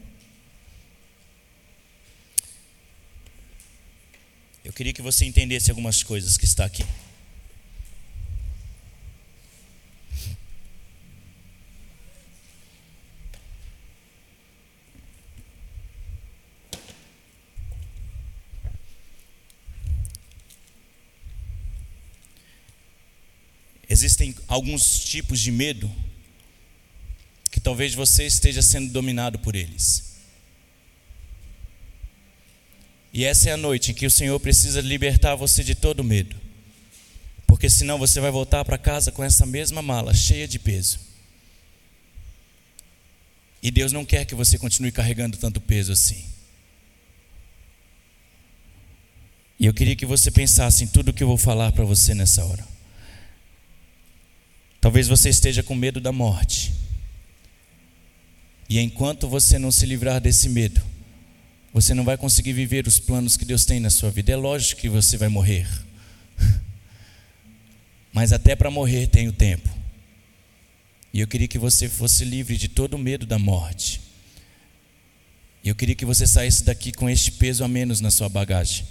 Eu queria que você entendesse algumas coisas que está aqui. Existem alguns tipos de medo que talvez você esteja sendo dominado por eles. E essa é a noite em que o Senhor precisa libertar você de todo medo. Porque senão você vai voltar para casa com essa mesma mala cheia de peso. E Deus não quer que você continue carregando tanto peso assim. E eu queria que você pensasse em tudo que eu vou falar para você nessa hora. Talvez você esteja com medo da morte. E enquanto você não se livrar desse medo, você não vai conseguir viver os planos que Deus tem na sua vida. É lógico que você vai morrer. Mas até para morrer tem o tempo. E eu queria que você fosse livre de todo o medo da morte. E eu queria que você saísse daqui com este peso a menos na sua bagagem.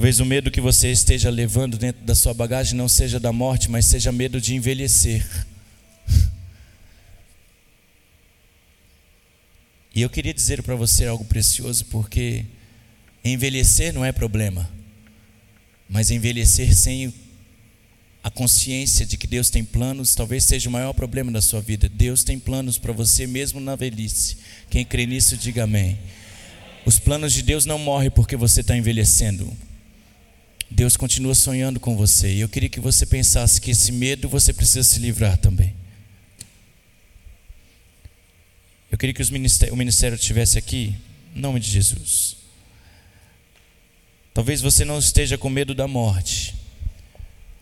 Talvez o medo que você esteja levando dentro da sua bagagem não seja da morte, mas seja medo de envelhecer. E eu queria dizer para você algo precioso, porque envelhecer não é problema, mas envelhecer sem a consciência de que Deus tem planos, talvez seja o maior problema da sua vida. Deus tem planos para você mesmo na velhice. Quem crê nisso, diga amém. Os planos de Deus não morrem porque você está envelhecendo. Deus continua sonhando com você. E eu queria que você pensasse que esse medo você precisa se livrar também. Eu queria que ministério, o ministério estivesse aqui, em nome de Jesus. Talvez você não esteja com medo da morte.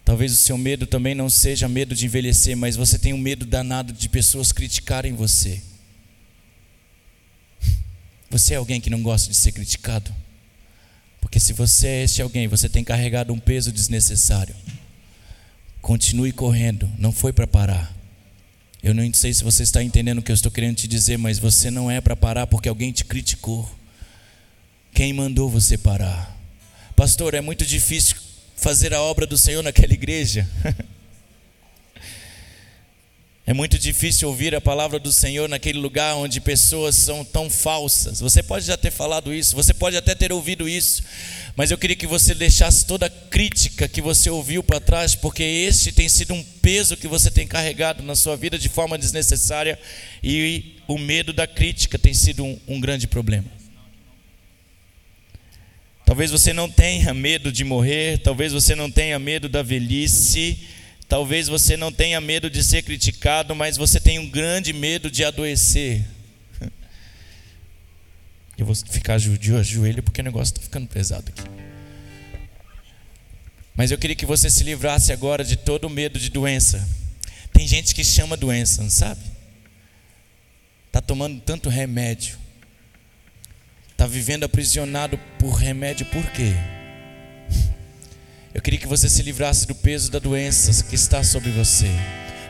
Talvez o seu medo também não seja medo de envelhecer, mas você tem um medo danado de pessoas criticarem você. Você é alguém que não gosta de ser criticado? Porque se você é esse alguém, você tem carregado um peso desnecessário. Continue correndo, não foi para parar. Eu não sei se você está entendendo o que eu estou querendo te dizer, mas você não é para parar porque alguém te criticou. Quem mandou você parar? Pastor, é muito difícil fazer a obra do Senhor naquela igreja. É muito difícil ouvir a palavra do Senhor naquele lugar onde pessoas são tão falsas. Você pode já ter falado isso, você pode até ter ouvido isso, mas eu queria que você deixasse toda a crítica que você ouviu para trás, porque este tem sido um peso que você tem carregado na sua vida de forma desnecessária e o medo da crítica tem sido um, um grande problema. Talvez você não tenha medo de morrer, talvez você não tenha medo da velhice Talvez você não tenha medo de ser criticado, mas você tem um grande medo de adoecer. Eu vou ficar de ajoelho porque o negócio está ficando pesado aqui. Mas eu queria que você se livrasse agora de todo o medo de doença. Tem gente que chama doença, não sabe? Está tomando tanto remédio. Está vivendo aprisionado por remédio, por quê? Eu queria que você se livrasse do peso da doença que está sobre você.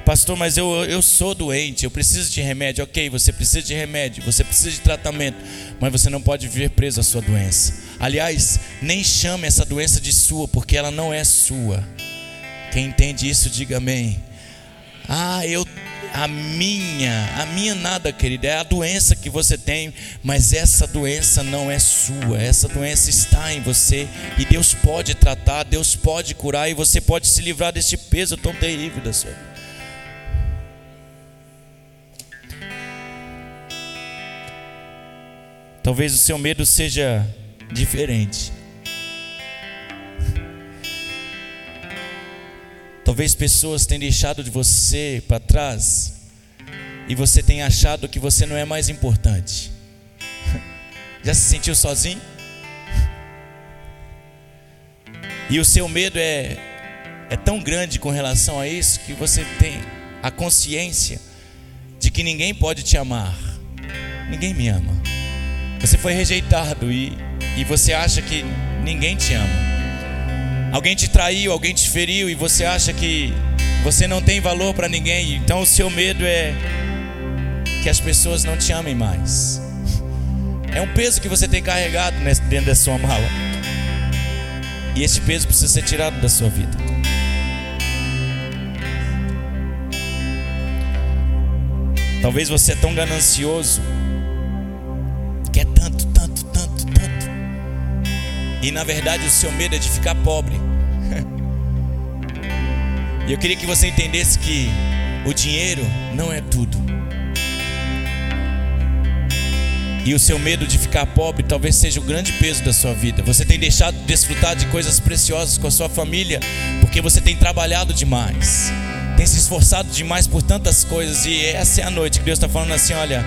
Pastor, mas eu, eu sou doente, eu preciso de remédio. Ok, você precisa de remédio, você precisa de tratamento, mas você não pode viver preso à sua doença. Aliás, nem chame essa doença de sua, porque ela não é sua. Quem entende isso, diga amém. Ah, eu a minha, a minha nada, querida, é a doença que você tem, mas essa doença não é sua, essa doença está em você e Deus pode tratar, Deus pode curar e você pode se livrar desse peso tão terrível da sua vida. Talvez o seu medo seja diferente. Talvez pessoas tenham deixado de você para trás e você tenha achado que você não é mais importante. Já se sentiu sozinho? E o seu medo é, é tão grande com relação a isso que você tem a consciência de que ninguém pode te amar. Ninguém me ama. Você foi rejeitado e, e você acha que ninguém te ama. Alguém te traiu, alguém te feriu e você acha que você não tem valor para ninguém. Então o seu medo é que as pessoas não te amem mais. É um peso que você tem carregado dentro da sua mala. E esse peso precisa ser tirado da sua vida. Talvez você é tão ganancioso, E na verdade o seu medo é de ficar pobre. E eu queria que você entendesse que o dinheiro não é tudo. E o seu medo de ficar pobre talvez seja o grande peso da sua vida. Você tem deixado de desfrutar de coisas preciosas com a sua família porque você tem trabalhado demais, tem se esforçado demais por tantas coisas. E essa é a noite que Deus está falando assim: olha,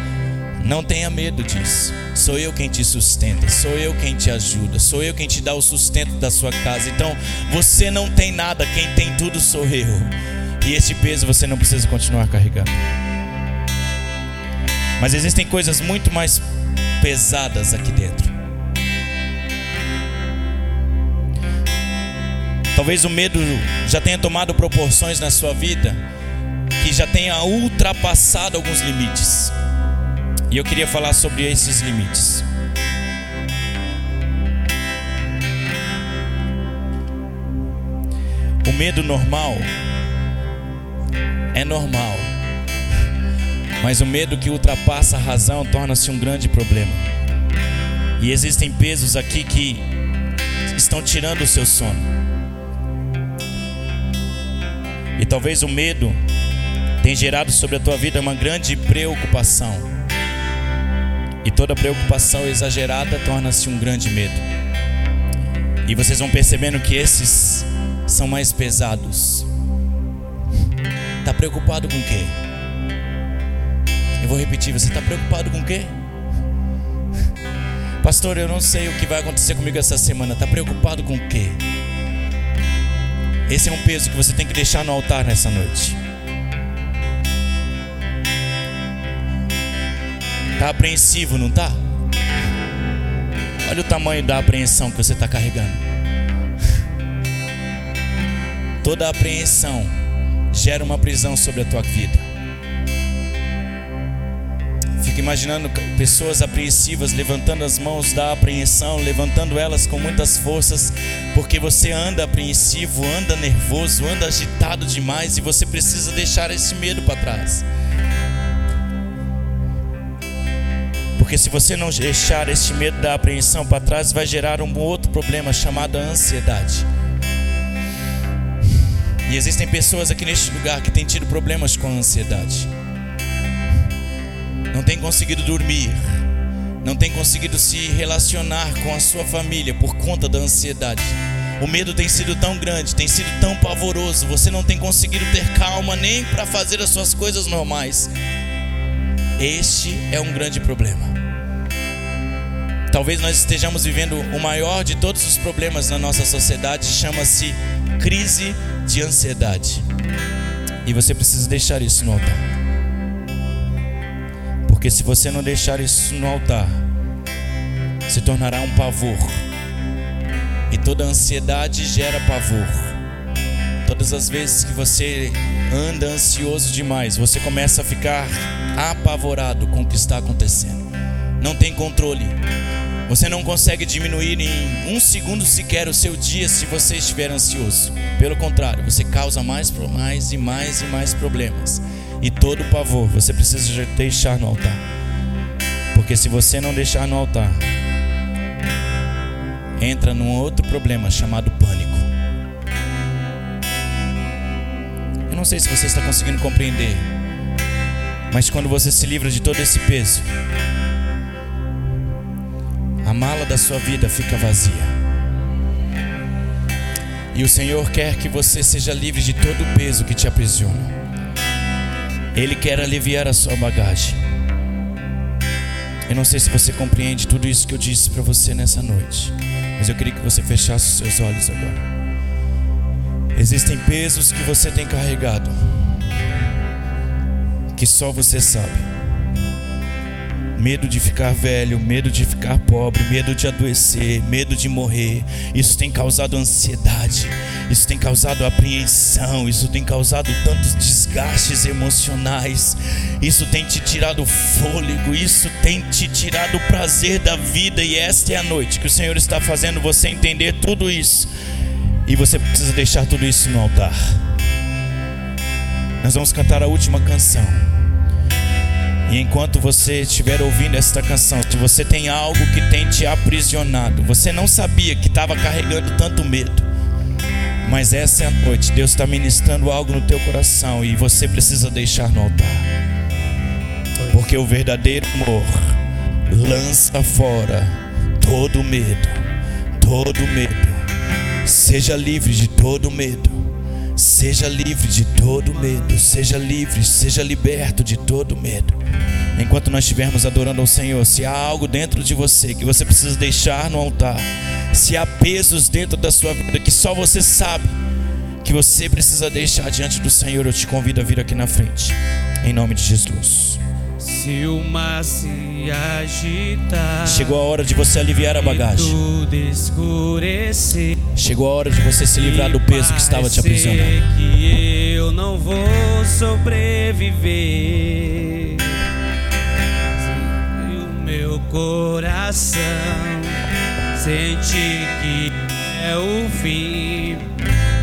não tenha medo disso. Sou eu quem te sustenta, sou eu quem te ajuda, sou eu quem te dá o sustento da sua casa. Então, você não tem nada, quem tem tudo sou eu. E esse peso você não precisa continuar carregando. Mas existem coisas muito mais pesadas aqui dentro. Talvez o medo já tenha tomado proporções na sua vida que já tenha ultrapassado alguns limites. E eu queria falar sobre esses limites. O medo normal é normal, mas o medo que ultrapassa a razão torna-se um grande problema. E existem pesos aqui que estão tirando o seu sono. E talvez o medo tenha gerado sobre a tua vida uma grande preocupação. E toda preocupação exagerada torna-se um grande medo. E vocês vão percebendo que esses são mais pesados. Está preocupado com o quê? Eu vou repetir, você está preocupado com o quê? Pastor, eu não sei o que vai acontecer comigo essa semana. Está preocupado com o quê? Esse é um peso que você tem que deixar no altar nessa noite. Está apreensivo, não está? Olha o tamanho da apreensão que você está carregando. Toda apreensão gera uma prisão sobre a tua vida. Fica imaginando pessoas apreensivas levantando as mãos da apreensão, levantando elas com muitas forças, porque você anda apreensivo, anda nervoso, anda agitado demais e você precisa deixar esse medo para trás. Porque se você não deixar este medo da apreensão para trás, vai gerar um outro problema chamado ansiedade. E existem pessoas aqui neste lugar que têm tido problemas com a ansiedade. Não tem conseguido dormir, não tem conseguido se relacionar com a sua família por conta da ansiedade. O medo tem sido tão grande, tem sido tão pavoroso, você não tem conseguido ter calma nem para fazer as suas coisas normais. Este é um grande problema. Talvez nós estejamos vivendo o maior de todos os problemas na nossa sociedade, chama-se crise de ansiedade. E você precisa deixar isso no altar. Porque se você não deixar isso no altar, se tornará um pavor. E toda ansiedade gera pavor. Todas as vezes que você anda ansioso demais, você começa a ficar apavorado com o que está acontecendo. Não tem controle Você não consegue diminuir em um segundo sequer o seu dia se você estiver ansioso. Pelo contrário, você causa mais, mais e mais e mais problemas. E todo pavor você precisa deixar no altar. Porque se você não deixar no altar, entra num outro problema chamado pânico. Não sei se você está conseguindo compreender, mas quando você se livra de todo esse peso, a mala da sua vida fica vazia. E o Senhor quer que você seja livre de todo o peso que te aprisiona. Ele quer aliviar a sua bagagem. Eu não sei se você compreende tudo isso que eu disse para você nessa noite, mas eu queria que você fechasse os seus olhos agora. Existem pesos que você tem carregado, que só você sabe medo de ficar velho, medo de ficar pobre, medo de adoecer, medo de morrer. Isso tem causado ansiedade, isso tem causado apreensão, isso tem causado tantos desgastes emocionais, isso tem te tirado fôlego, isso tem te tirado o prazer da vida. E esta é a noite que o Senhor está fazendo você entender tudo isso, e você precisa deixar tudo isso no altar. Nós vamos cantar a última canção. E enquanto você estiver ouvindo esta canção, se você tem algo que tem te aprisionado, você não sabia que estava carregando tanto medo, mas essa é a noite, Deus está ministrando algo no teu coração e você precisa deixar no altar, porque o verdadeiro amor lança fora todo medo, todo medo. Seja livre de todo medo. Seja livre de todo medo, seja livre, seja liberto de todo medo. Enquanto nós estivermos adorando ao Senhor, se há algo dentro de você que você precisa deixar no altar, se há pesos dentro da sua vida que só você sabe que você precisa deixar diante do Senhor, eu te convido a vir aqui na frente, em nome de Jesus. Se o mar se agitar, chegou a hora de você aliviar a bagagem. Chegou a hora de você se livrar do peso que estava te aprisionando. Que eu não vou sobreviver. E o meu coração sente que é o fim.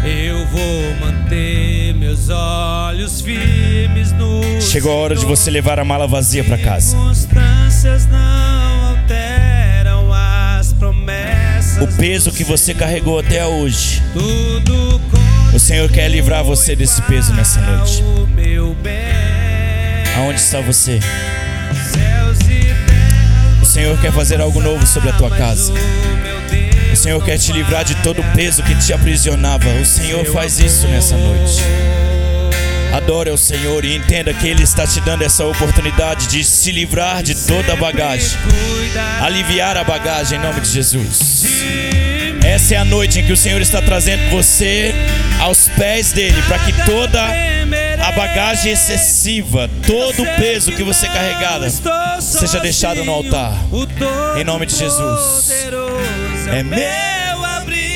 Eu vou manter meus olhos firmes no Chegou a hora de você levar a mala vazia para casa. não alteram as promessas. O peso que você carregou até hoje. O Senhor quer livrar você desse peso nessa noite. Aonde está você? O Senhor quer fazer algo novo sobre a tua casa. O Senhor quer te livrar de todo o peso que te aprisionava. O Senhor faz isso nessa noite. Adore ao Senhor e entenda que Ele está te dando essa oportunidade de se livrar de toda a bagagem, aliviar a bagagem em nome de Jesus. Essa é a noite em que o Senhor está trazendo você aos pés dele, para que toda a bagagem excessiva, todo o peso que você carregava, seja deixado no altar, em nome de Jesus. É meu abrigo,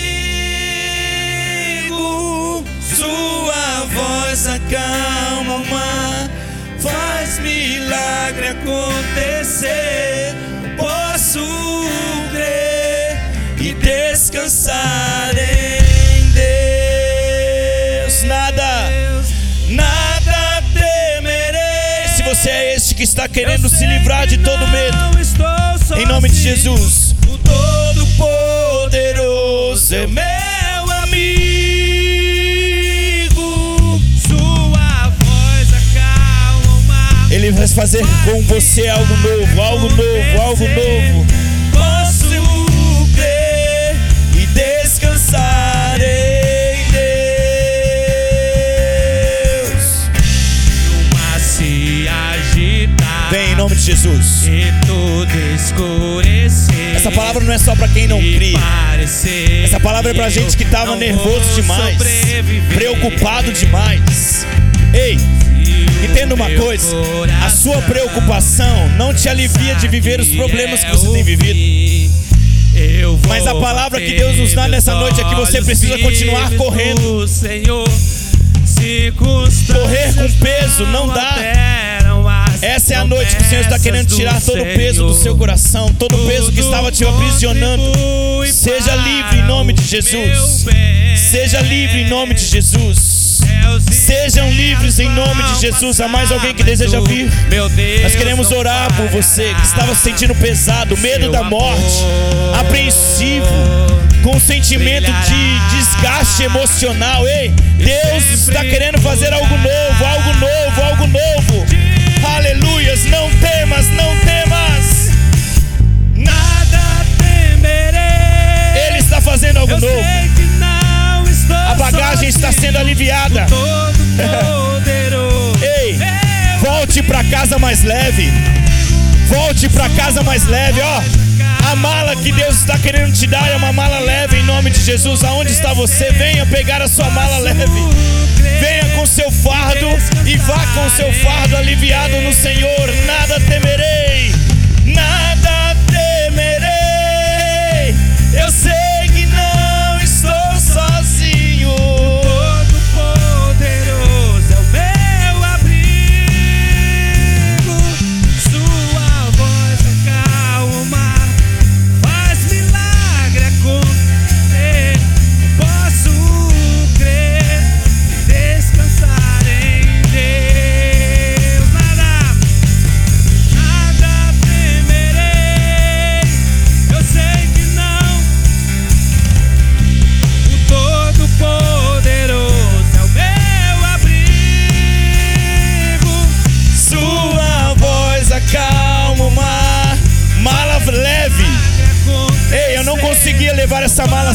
sua voz acalma o mar, faz milagre acontecer. Posso crer e descansar em Deus. Nada, nada temerei. Se você é este que está querendo se livrar de todo medo, em nome de Jesus Todo-Poderoso é meu amigo. Sua voz acalma. Ele vai fazer com você algo novo, algo novo, algo novo. Vem em nome de Jesus. Essa palavra não é só para quem não crê. Essa palavra é para gente que estava nervoso demais, preocupado demais. Ei, entenda uma coisa: a sua preocupação não te alivia de viver os problemas que você tem vivido. Mas a palavra que Deus nos dá nessa noite é que você precisa continuar correndo. Correr com peso não dá. Essa é a noite que o Senhor está querendo tirar todo o peso do seu coração, todo o peso que estava te aprisionando. Seja livre em nome de Jesus. Seja livre em nome de Jesus. Sejam livres em nome de Jesus. Há mais alguém que deseja vir? Nós queremos orar por você que estava se sentindo pesado, medo da morte, apreensivo, com um sentimento de desgaste emocional. Ei, Deus está querendo fazer algo novo, algo novo, algo novo. Aleluias, não temas, não temas. Nada temerei. Ele está fazendo algo novo. A bagagem está sendo aliviada. Ei, volte para casa mais leve. Volte para casa mais leve, ó. A mala que Deus está querendo te dar é uma mala leve em nome de Jesus. Aonde está você? Venha pegar a sua mala leve. Venha com seu fardo e vá com seu fardo aliviado no Senhor. Nada temerei.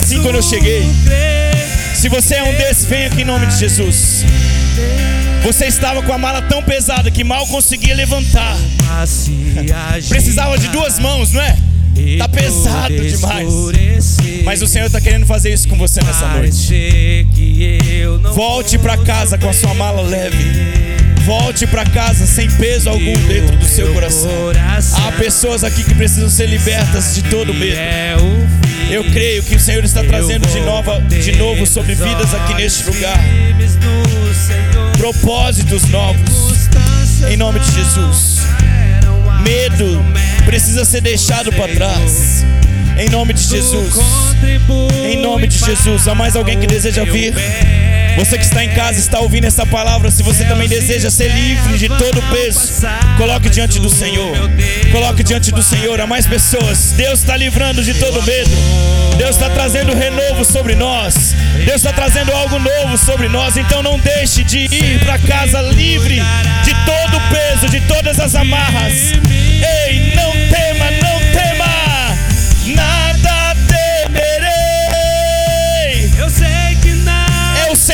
Assim quando eu cheguei. Se você é um desses, vem aqui em nome de Jesus. Você estava com a mala tão pesada que mal conseguia levantar. Precisava de duas mãos, não é? Tá pesado demais. Mas o Senhor está querendo fazer isso com você nessa noite. Volte para casa com a sua mala leve. Volte para casa sem peso algum dentro do seu coração. Há pessoas aqui que precisam ser libertas de todo medo. Eu creio que o Senhor está trazendo de, nova, de novo sobre vidas aqui neste lugar propósitos novos. Em nome de Jesus. Medo precisa ser deixado para trás. Em nome de Jesus. Em nome de Jesus. Há mais alguém que deseja vir? Você que está em casa, está ouvindo essa palavra, se você também deseja ser livre de todo peso, coloque diante do Senhor. Coloque diante do Senhor. Há mais pessoas. Deus está livrando de todo medo. Deus está trazendo renovo sobre nós. Deus está trazendo algo novo sobre nós. Então não deixe de ir para casa livre de todo o peso, de todas as amarras. Ei, não tema, não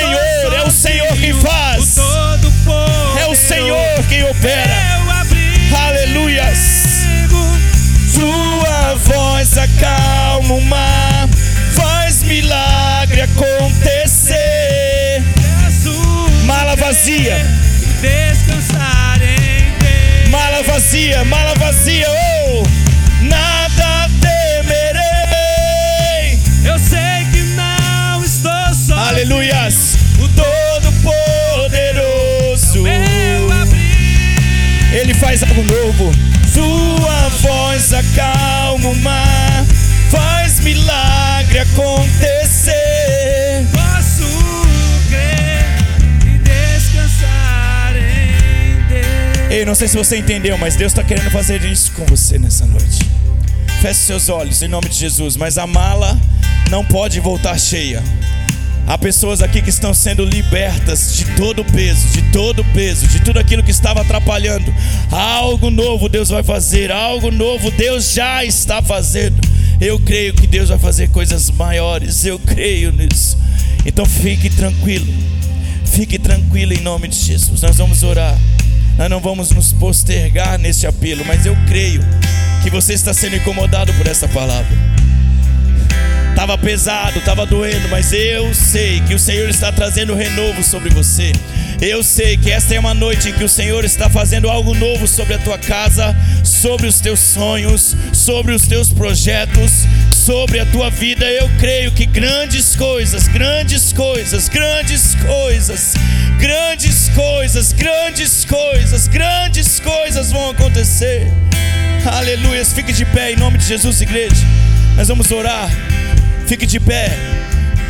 Senhor, é o Senhor quem faz. É o Senhor quem opera. Aleluias. Sua voz acalma o mar, faz milagre acontecer. Mala vazia, Descansar em Deus. mala vazia, mala vazia. Oh, nada Algo novo. Sua voz acalma o mar, faz milagre acontecer. Posso crer e descansar em Deus. Ei, não sei se você entendeu, mas Deus está querendo fazer isso com você nessa noite. Feche seus olhos em nome de Jesus, mas a mala não pode voltar cheia. Há pessoas aqui que estão sendo libertas de todo o peso, de todo o peso, de tudo aquilo que estava atrapalhando. Algo novo Deus vai fazer, algo novo Deus já está fazendo. Eu creio que Deus vai fazer coisas maiores, eu creio nisso. Então fique tranquilo, fique tranquilo em nome de Jesus. Nós vamos orar, nós não vamos nos postergar nesse apelo, mas eu creio que você está sendo incomodado por essa palavra. Estava pesado, estava doendo, mas eu sei que o Senhor está trazendo renovo sobre você. Eu sei que esta é uma noite em que o Senhor está fazendo algo novo sobre a tua casa, sobre os teus sonhos, sobre os teus projetos, sobre a tua vida. Eu creio que grandes coisas, grandes coisas, grandes coisas, grandes coisas, grandes coisas, grandes coisas vão acontecer. Aleluia. Fique de pé em nome de Jesus, igreja. Nós vamos orar. Fique de pé.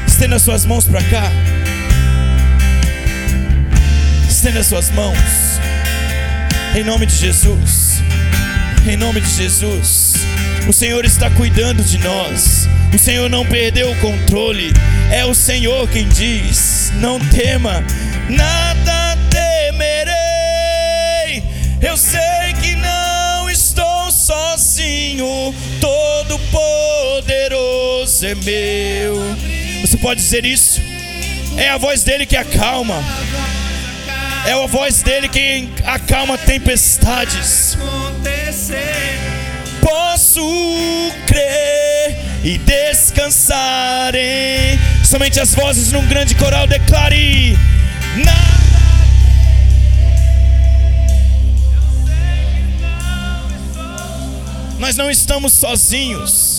Estenda suas mãos para cá. Estenda suas mãos. Em nome de Jesus. Em nome de Jesus. O Senhor está cuidando de nós. O Senhor não perdeu o controle. É o Senhor quem diz: Não tema, nada temerei. Eu sei que não estou sozinho. Todo poderoso é meu. Você pode dizer isso? É a voz dele que acalma. É a voz dele que acalma tempestades. Posso crer e descansar em. Somente as vozes num grande coral declare: Nada. Nós não estamos sozinhos.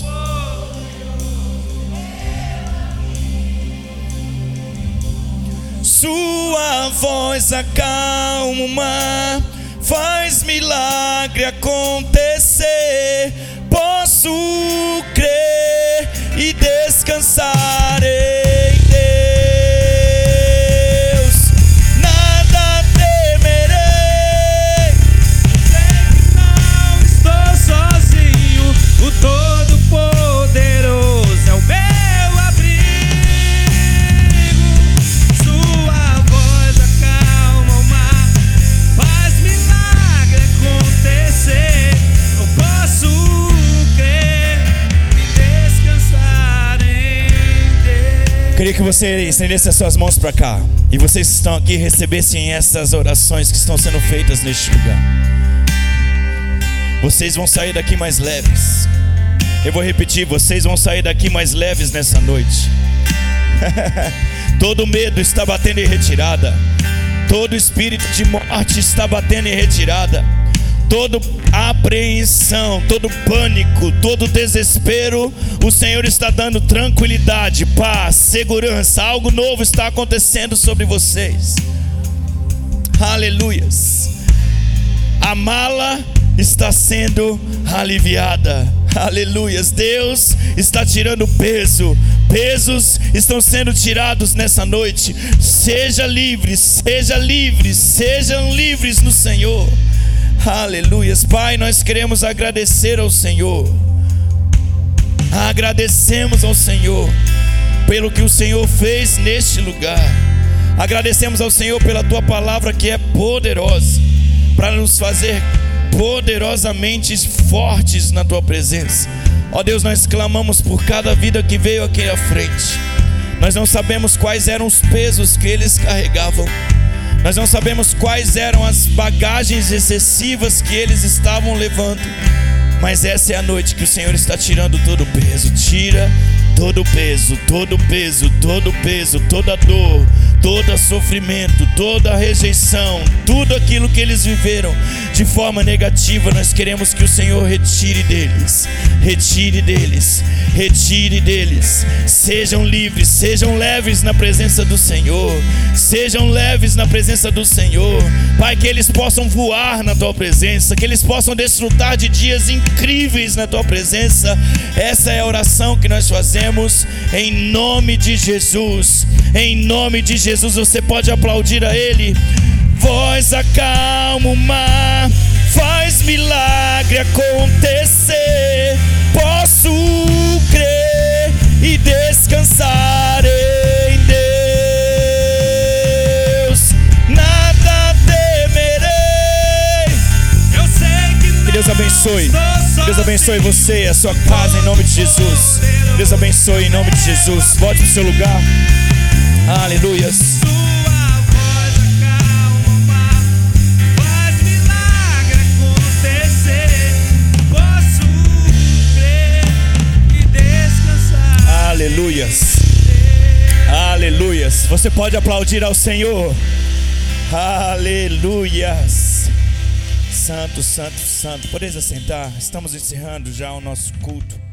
Sua voz acalma o mar, faz milagre acontecer. Posso crer e descansar que você estendesse as suas mãos para cá e vocês que estão aqui recebessem essas orações que estão sendo feitas neste lugar. Vocês vão sair daqui mais leves. Eu vou repetir, vocês vão sair daqui mais leves nessa noite. Todo medo está batendo em retirada. Todo espírito de morte está batendo em retirada. Toda apreensão, todo pânico, todo desespero, o Senhor está dando tranquilidade, paz, segurança. Algo novo está acontecendo sobre vocês. Aleluias. A mala está sendo aliviada. Aleluias. Deus está tirando peso. Pesos estão sendo tirados nessa noite. Seja livre, seja livre, sejam livres no Senhor. Aleluias. Pai, nós queremos agradecer ao Senhor. Agradecemos ao Senhor pelo que o Senhor fez neste lugar. Agradecemos ao Senhor pela tua palavra que é poderosa para nos fazer poderosamente fortes na tua presença. Ó Deus, nós clamamos por cada vida que veio aqui à frente. Nós não sabemos quais eram os pesos que eles carregavam. Nós não sabemos quais eram as bagagens excessivas que eles estavam levando. Mas essa é a noite que o Senhor está tirando todo o peso. Tira todo peso, todo peso, todo peso, toda dor, todo sofrimento, toda rejeição, tudo aquilo que eles viveram de forma negativa, nós queremos que o Senhor retire deles, retire deles, retire deles. Sejam livres, sejam leves na presença do Senhor, sejam leves na presença do Senhor, Pai, que eles possam voar na tua presença, que eles possam desfrutar de dias incríveis na tua presença. Essa é a oração que nós fazemos em nome de Jesus. Em nome de Jesus, você pode aplaudir a Ele. Voz acalma o mar, faz milagre acontecer. Posso crer e descansar em Deus. Nada temerei. Eu sei que Deus abençoe. Deus abençoe você e a sua casa em nome de Jesus. Deus abençoe em nome de Jesus. Volte o seu lugar. Aleluias. Aleluias. Aleluias. Você pode aplaudir ao Senhor. Aleluias. Santo, santo, santo. Podeis assentar. Estamos encerrando já o nosso culto.